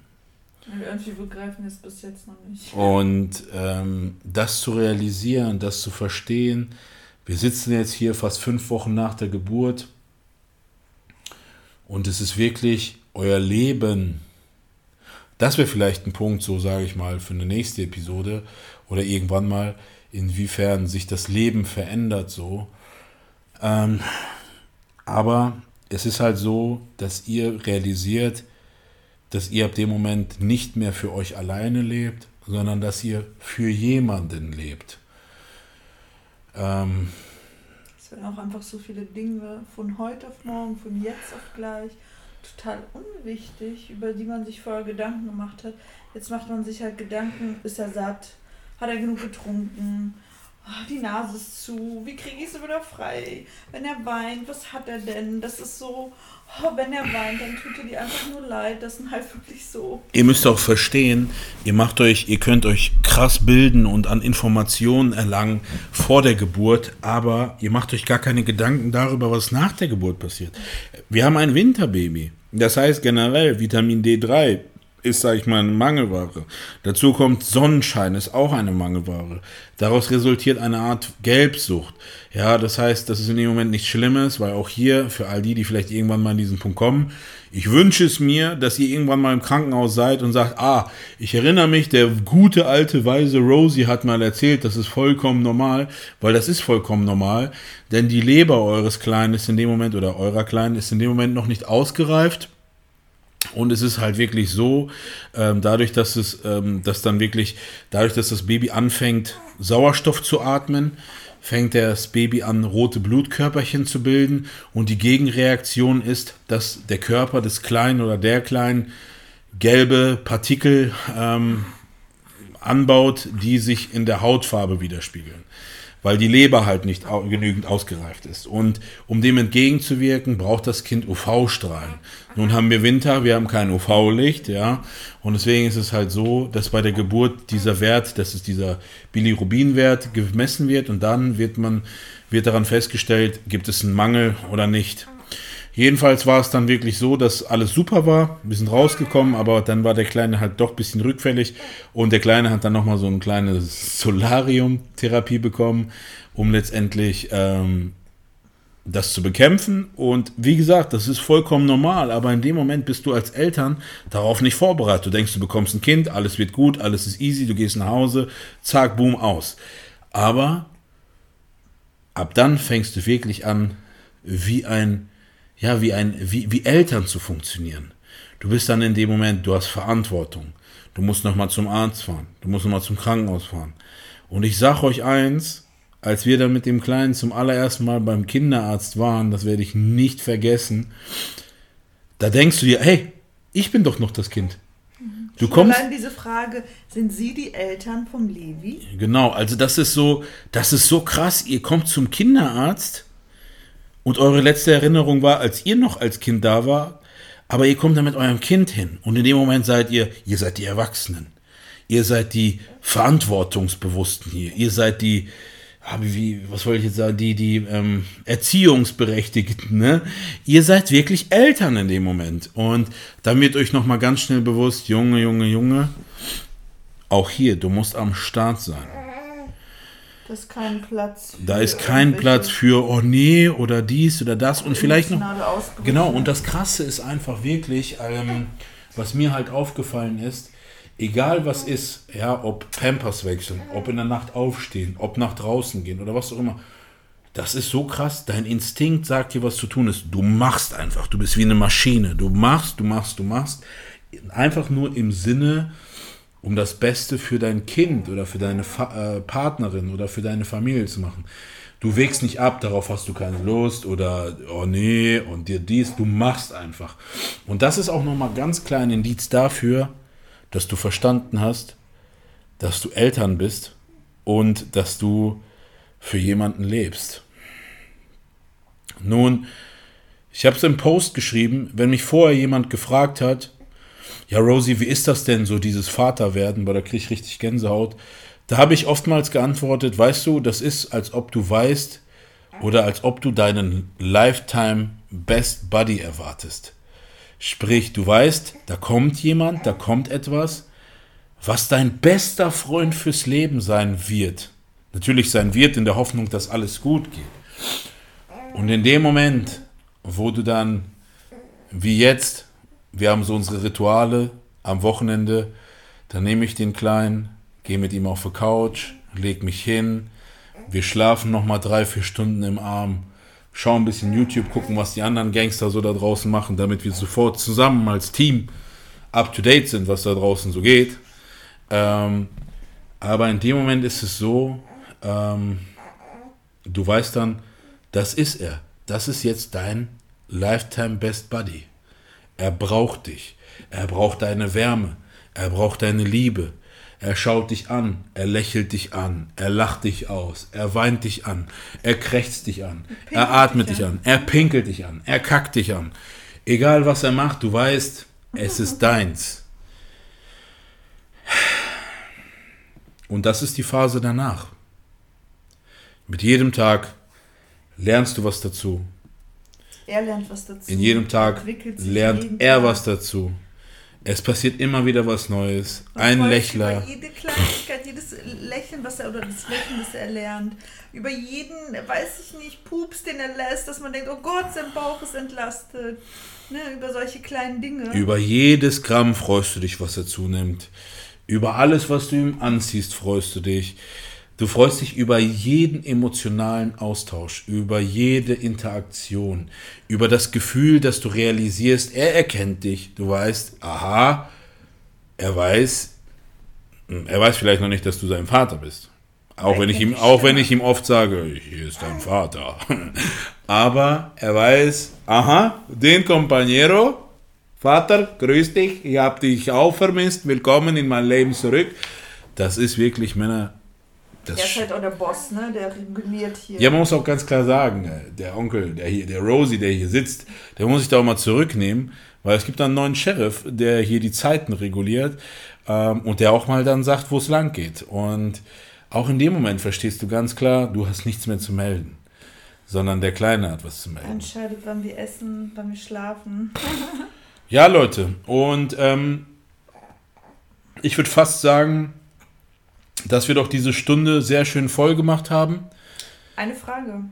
S2: Und irgendwie begreifen es bis jetzt noch nicht.
S1: Und ähm, das zu realisieren, das zu verstehen, wir sitzen jetzt hier fast fünf Wochen nach der Geburt und es ist wirklich euer Leben. Das wäre vielleicht ein Punkt, so sage ich mal, für eine nächste Episode oder irgendwann mal, inwiefern sich das Leben verändert so. Ähm, aber es ist halt so, dass ihr realisiert, dass ihr ab dem Moment nicht mehr für euch alleine lebt, sondern dass ihr für jemanden lebt. Ähm,
S2: es werden auch einfach so viele Dinge von heute auf morgen, von jetzt auf gleich, total unwichtig, über die man sich vorher Gedanken gemacht hat. Jetzt macht man sich halt Gedanken, ist er satt, hat er genug getrunken, die Nase ist zu, wie kriege ich sie wieder frei? Wenn er weint, was hat er denn? Das ist so, oh, wenn er weint, dann tut er dir einfach nur leid. Das sind halt wirklich so.
S1: Ihr müsst auch verstehen, ihr macht euch, ihr könnt euch krass bilden und an Informationen erlangen vor der Geburt, aber ihr macht euch gar keine Gedanken darüber, was nach der Geburt passiert. Wir haben ein Winterbaby. Das heißt generell Vitamin D3 ist, sage ich mal, eine Mangelware. Dazu kommt Sonnenschein, ist auch eine Mangelware. Daraus resultiert eine Art Gelbsucht. Ja, das heißt, das ist in dem Moment nichts Schlimmes, weil auch hier, für all die, die vielleicht irgendwann mal an diesen Punkt kommen, ich wünsche es mir, dass ihr irgendwann mal im Krankenhaus seid und sagt, ah, ich erinnere mich, der gute alte weise Rosie hat mal erzählt, das ist vollkommen normal, weil das ist vollkommen normal, denn die Leber eures Kleinen ist in dem Moment oder eurer Kleinen ist in dem Moment noch nicht ausgereift und es ist halt wirklich so, ähm, dadurch, dass es, ähm, dass dann wirklich, dadurch, dass das Baby anfängt, Sauerstoff zu atmen, fängt das Baby an, rote Blutkörperchen zu bilden. Und die Gegenreaktion ist, dass der Körper des Kleinen oder der Kleinen gelbe Partikel ähm, anbaut, die sich in der Hautfarbe widerspiegeln weil die Leber halt nicht genügend ausgereift ist. Und um dem entgegenzuwirken, braucht das Kind UV-Strahlen. Nun haben wir Winter, wir haben kein UV-Licht, ja. Und deswegen ist es halt so, dass bei der Geburt dieser Wert, das ist dieser Bilirubin-Wert, gemessen wird und dann wird man, wird daran festgestellt, gibt es einen Mangel oder nicht. Jedenfalls war es dann wirklich so, dass alles super war. Wir sind rausgekommen, aber dann war der Kleine halt doch ein bisschen rückfällig und der Kleine hat dann nochmal so eine kleine Solarium-Therapie bekommen, um letztendlich ähm, das zu bekämpfen. Und wie gesagt, das ist vollkommen normal, aber in dem Moment bist du als Eltern darauf nicht vorbereitet. Du denkst, du bekommst ein Kind, alles wird gut, alles ist easy, du gehst nach Hause, zack, boom, aus. Aber ab dann fängst du wirklich an, wie ein ja, wie, ein, wie, wie Eltern zu funktionieren. Du bist dann in dem Moment, du hast Verantwortung. Du musst nochmal zum Arzt fahren. Du musst nochmal zum Krankenhaus fahren. Und ich sag euch eins, als wir dann mit dem Kleinen zum allerersten Mal beim Kinderarzt waren, das werde ich nicht vergessen, da denkst du dir, hey, ich bin doch noch das Kind.
S2: Du kommst. Allein diese Frage, sind Sie die Eltern vom Levi?
S1: Genau, also das ist so, das ist so krass. Ihr kommt zum Kinderarzt und eure letzte Erinnerung war, als ihr noch als Kind da war, aber ihr kommt da mit eurem Kind hin und in dem Moment seid ihr, ihr seid die Erwachsenen. Ihr seid die Verantwortungsbewussten hier. Ihr seid die, wie, was wollte ich jetzt sagen, die, die ähm, Erziehungsberechtigten. Ne? Ihr seid wirklich Eltern in dem Moment. Und dann wird euch nochmal ganz schnell bewusst, Junge, Junge, Junge, auch hier, du musst am Start sein.
S2: Das ist kein Platz.
S1: Da ist kein Platz für, oh nee, oder dies oder das. Und vielleicht noch. Genau, und das Krasse ist einfach wirklich, ähm, was mir halt aufgefallen ist, egal was ist, ja, ob Pampers wechseln, ob in der Nacht aufstehen, ob nach draußen gehen oder was auch immer. Das ist so krass. Dein Instinkt sagt dir, was zu tun ist. Du machst einfach. Du bist wie eine Maschine. Du machst, du machst, du machst. Einfach nur im Sinne, um das Beste für dein Kind oder für deine Fa äh, Partnerin oder für deine Familie zu machen. Du wägst nicht ab, darauf hast du keine Lust oder oh nee und dir dies, du machst einfach. Und das ist auch nochmal ganz klar ein Indiz dafür, dass du verstanden hast, dass du Eltern bist und dass du für jemanden lebst. Nun, ich habe es im Post geschrieben, wenn mich vorher jemand gefragt hat, ja, Rosie, wie ist das denn so, dieses Vaterwerden? Weil da kriege ich richtig Gänsehaut. Da habe ich oftmals geantwortet, weißt du, das ist, als ob du weißt oder als ob du deinen Lifetime Best Buddy erwartest. Sprich, du weißt, da kommt jemand, da kommt etwas, was dein bester Freund fürs Leben sein wird. Natürlich sein wird in der Hoffnung, dass alles gut geht. Und in dem Moment, wo du dann, wie jetzt, wir haben so unsere Rituale am Wochenende. Dann nehme ich den Kleinen, gehe mit ihm auf die Couch, leg mich hin. Wir schlafen nochmal drei, vier Stunden im Arm, schauen ein bisschen YouTube, gucken, was die anderen Gangster so da draußen machen, damit wir sofort zusammen als Team up to date sind, was da draußen so geht. Ähm, aber in dem Moment ist es so, ähm, du weißt dann, das ist er. Das ist jetzt dein Lifetime Best Buddy. Er braucht dich. Er braucht deine Wärme. Er braucht deine Liebe. Er schaut dich an, er lächelt dich an, er lacht dich aus, er weint dich an, er krächzt dich an, er atmet dich an. an, er pinkelt dich an, er kackt dich an. Egal was er macht, du weißt, es ist deins. Und das ist die Phase danach. Mit jedem Tag lernst du was dazu.
S2: Er lernt was dazu.
S1: In jedem Tag lernt er Tag. was dazu. Es passiert immer wieder was Neues. Und Ein Lächler.
S2: Über jede Kleinigkeit, jedes Lächeln, was er oder das Lächeln, das er lernt. Über jeden, weiß ich nicht, Pups, den er lässt, dass man denkt, oh Gott, sein Bauch ist entlastet. Ne, über solche kleinen Dinge.
S1: Über jedes Gramm freust du dich, was er zunimmt. Über alles, was du ihm anziehst, freust du dich. Du freust dich über jeden emotionalen Austausch, über jede Interaktion, über das Gefühl, dass du realisierst, er erkennt dich. Du weißt, aha, er weiß, hm, er weiß vielleicht noch nicht, dass du sein Vater bist. Auch wenn ich ihm, auch wenn ich ihm oft sage, hier ist dein Vater. Aber er weiß, aha, den Compañero, Vater, grüß dich, ich habe dich auch vermisst, willkommen in mein Leben zurück. Das ist wirklich Männer. Das
S2: Der ist halt auch der Boss, ne? Der reguliert hier.
S1: ja, man muss auch ganz klar sagen, äh, der Onkel, der hier, der Rosie, der hier sitzt, der muss sich da auch mal zurücknehmen, weil es gibt dann einen neuen Sheriff, der hier die Zeiten reguliert ähm, und der auch mal dann sagt, wo es lang geht. Und auch in dem Moment verstehst du ganz klar, du hast nichts mehr zu melden, sondern der Kleine hat was zu melden.
S2: Entscheidet, wann wir essen, wann wir schlafen.
S1: Ja, Leute, und ähm, ich würde fast sagen, dass wir doch diese Stunde sehr schön voll gemacht haben.
S2: Eine Frage.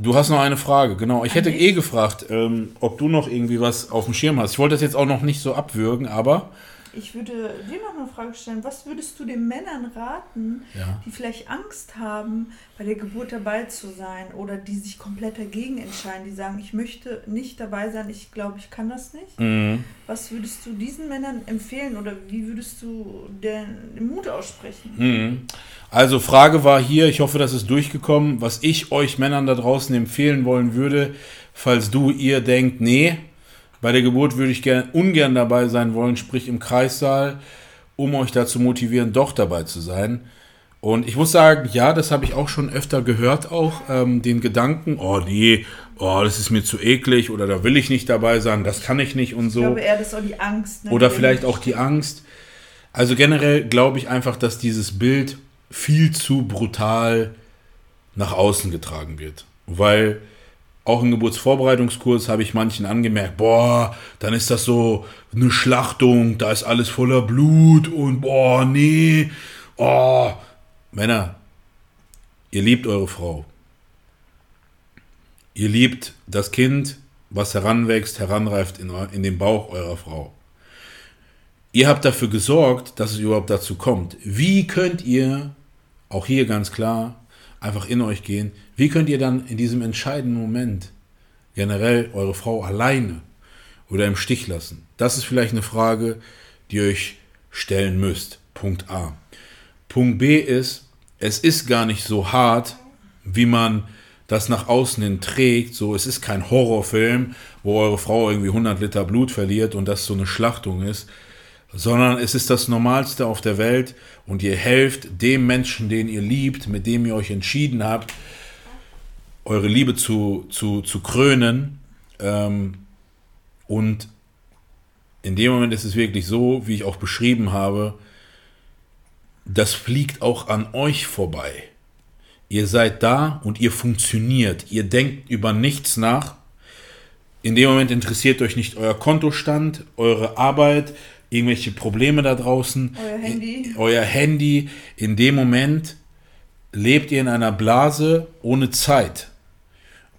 S1: Du hast noch eine Frage, genau. Ich hätte eh gefragt, ähm, ob du noch irgendwie was auf dem Schirm hast. Ich wollte das jetzt auch noch nicht so abwürgen, aber
S2: Ich würde dir noch eine Frage stellen. Was würdest du den Männern raten,
S1: Ja.
S2: die vielleicht Angst haben, bei der Geburt dabei zu sein oder die sich komplett dagegen entscheiden, die sagen, ich möchte nicht dabei sein, ich glaube, ich kann das nicht?
S1: Mhm.
S2: Was würdest du diesen Männern empfehlen oder wie würdest du den, Mut aussprechen?
S1: Mhm. Also Frage war hier, ich hoffe, das ist durchgekommen, was ich euch Männern da draußen empfehlen wollen würde, falls du ihr denkt, nee, bei der Geburt würde ich gern, ungern dabei sein wollen, sprich im Kreissaal, um euch dazu motivieren, doch dabei zu sein. Und ich muss sagen, ja, das habe ich auch schon öfter gehört, auch ähm, den Gedanken, oh nee, oh, das ist mir zu eklig oder da will ich nicht dabei sein, das kann ich nicht und
S2: Ich
S1: so.
S2: glaube eher, das ist auch die Angst. Ne,
S1: Oder vielleicht auch die Angst. Also generell glaube ich einfach, dass dieses Bild viel zu brutal nach außen getragen wird. Weil auch im Geburtsvorbereitungskurs habe ich manchen angemerkt, boah, dann ist das so eine Schlachtung, da ist alles voller Blut und boah, nee, oh. Männer, ihr liebt eure Frau. Ihr liebt das Kind, was heranwächst, heranreift in, in den Bauch eurer Frau. Ihr habt dafür gesorgt, dass es überhaupt dazu kommt. Wie könnt ihr, auch hier ganz klar, einfach in euch gehen, wie könnt ihr dann in diesem entscheidenden Moment generell eure Frau alleine oder im Stich lassen? Das ist vielleicht eine Frage, die ihr euch stellen müsst. Punkt A. Punkt B ist, es ist gar nicht so hart, wie man das nach außen hin trägt. So, es ist kein Horrorfilm, wo eure Frau irgendwie 100 Liter Blut verliert und das so eine Schlachtung ist, sondern es ist das Normalste auf der Welt und ihr helft dem Menschen, den ihr liebt, mit dem ihr euch entschieden habt, eure Liebe zu, zu, zu krönen. Ähm, und in dem Moment ist es wirklich so, wie ich auch beschrieben habe, das fliegt auch an euch vorbei. Ihr seid da und ihr funktioniert. Ihr denkt über nichts nach. In dem Moment interessiert euch nicht euer Kontostand, eure Arbeit, irgendwelche Probleme da draußen.
S2: Euer Handy.
S1: Euer Handy. In dem Moment lebt ihr in einer Blase ohne Zeit.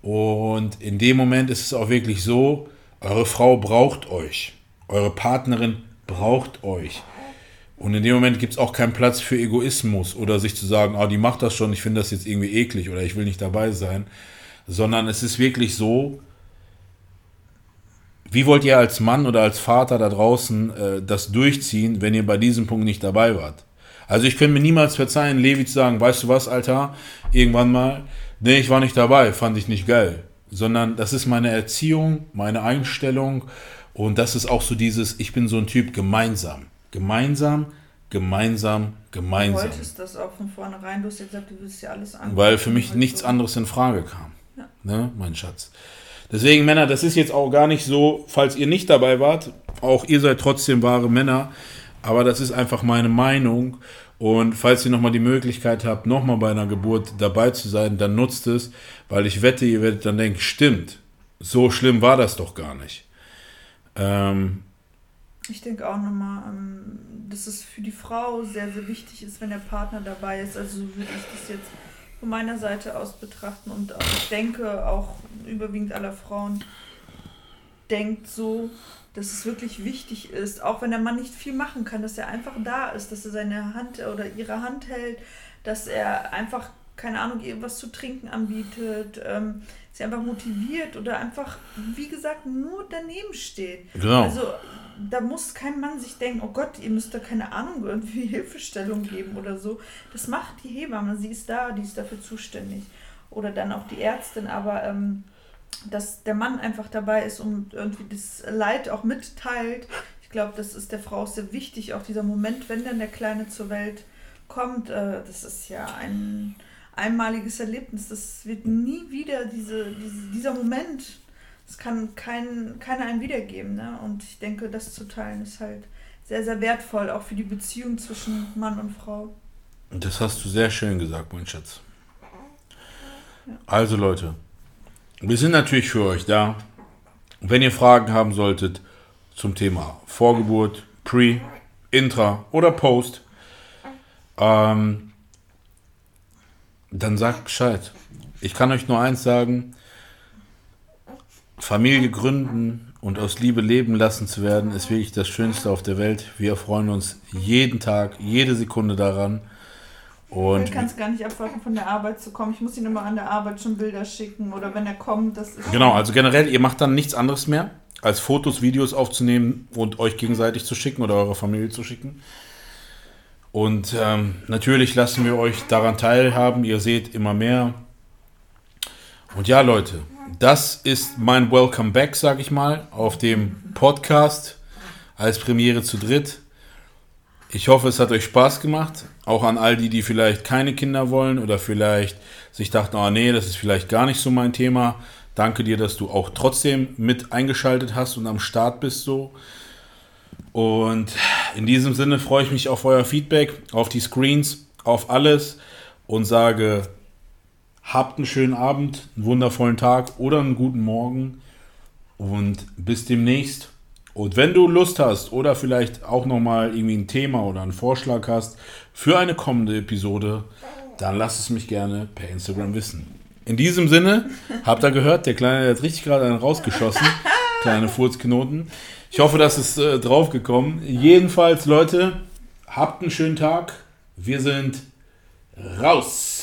S1: Und in dem Moment ist es auch wirklich so, eure Frau braucht euch. Eure Partnerin braucht euch. Und in dem Moment gibt es auch keinen Platz für Egoismus oder sich zu sagen, ah, die macht das schon, ich finde das jetzt irgendwie eklig oder ich will nicht dabei sein. Sondern es ist wirklich so, wie wollt ihr als Mann oder als Vater da draußen äh, das durchziehen, wenn ihr bei diesem Punkt nicht dabei wart? Also ich könnte mir niemals verzeihen, Levi zu sagen, weißt du was, Alter, irgendwann mal, nee, ich war nicht dabei, fand ich nicht geil. Sondern das ist meine Erziehung, meine Einstellung und das ist auch so dieses, ich bin so ein Typ gemeinsam. Gemeinsam, gemeinsam,
S2: Du
S1: gemeinsam.
S2: wolltest das auch von vornherein. Du hast ja gesagt, du willst ja alles an.
S1: Weil für mich nichts anderes in Frage kam. Ne, mein Schatz. Deswegen, Männer, das ist jetzt auch gar nicht so, falls ihr nicht dabei wart, auch ihr seid trotzdem wahre Männer, aber das ist einfach meine Meinung. Und falls ihr nochmal die Möglichkeit habt, nochmal bei einer Geburt dabei zu sein, dann nutzt es, weil ich wette, ihr werdet dann denken, stimmt, so schlimm war das doch gar nicht. Ähm,
S2: Ich denke auch nochmal, ähm, dass es für die Frau sehr, sehr wichtig ist, wenn der Partner dabei ist. Also so würde ich das jetzt von meiner Seite aus betrachten und auch, ich denke auch überwiegend aller Frauen denkt so, dass es wirklich wichtig ist, auch wenn der Mann nicht viel machen kann, dass er einfach da ist, dass er seine Hand oder ihre Hand hält, dass er einfach, keine Ahnung, ihr was zu trinken anbietet, ähm, sie einfach motiviert oder einfach, wie gesagt, nur daneben steht.
S1: Genau.
S2: Also da muss kein Mann sich denken, oh Gott, ihr müsst da keine Ahnung, irgendwie Hilfestellung geben oder so. Das macht die Hebamme, sie ist da, die ist dafür zuständig. Oder dann auch die Ärztin, aber ähm, dass der Mann einfach dabei ist und irgendwie das Leid auch mitteilt. Ich glaube, das ist der Frau sehr wichtig, auch dieser Moment, wenn dann der Kleine zur Welt kommt, äh, das ist ja ein einmaliges Erlebnis. Das wird nie wieder diese, diese dieser Moment, das kann kein, keiner einem wiedergeben. Ne? Und ich denke, das zu teilen ist halt sehr, sehr wertvoll, auch für die Beziehung zwischen Mann und Frau.
S1: Das hast du sehr schön gesagt, mein Schatz. Also Leute, wir sind natürlich für euch da. Wenn ihr Fragen haben solltet zum Thema Vorgeburt, Pre, Intra oder Post, ähm, dann sagt Bescheid. Ich kann euch nur eins sagen, Familie gründen und aus Liebe leben lassen zu werden, ist wirklich das Schönste auf der Welt. Wir freuen uns jeden Tag, jede Sekunde daran. Und
S2: ich kann es gar nicht abwarten, von der Arbeit zu kommen. Ich muss ihn immer an der Arbeit schon Bilder schicken oder wenn er kommt, das ist.
S1: Genau, also generell, ihr macht dann nichts anderes mehr, als Fotos, Videos aufzunehmen und euch gegenseitig zu schicken oder eurer Familie zu schicken. Und ähm, natürlich lassen wir euch daran teilhaben. Ihr seht immer mehr. Und ja, Leute, das ist mein Welcome Back, sag ich mal, auf dem Podcast als Premiere zu dritt. Ich hoffe, es hat euch Spaß gemacht. Auch an all die, die vielleicht keine Kinder wollen oder vielleicht sich dachten, oh nee, das ist vielleicht gar nicht so mein Thema. Danke dir, dass du auch trotzdem mit eingeschaltet hast und am Start bist so. Und in diesem Sinne freue ich mich auf euer Feedback, auf die Screens, auf alles und sage, habt einen schönen Abend, einen wundervollen Tag oder einen guten Morgen und bis demnächst. Und wenn du Lust hast oder vielleicht auch nochmal irgendwie ein Thema oder einen Vorschlag hast für eine kommende Episode, dann lass es mich gerne per Instagram wissen. In diesem Sinne, habt ihr gehört, der Kleine hat richtig gerade einen rausgeschossen. Kleine Furzknoten. Ich hoffe, das ist äh, draufgekommen. Jedenfalls, Leute, habt einen schönen Tag. Wir sind raus.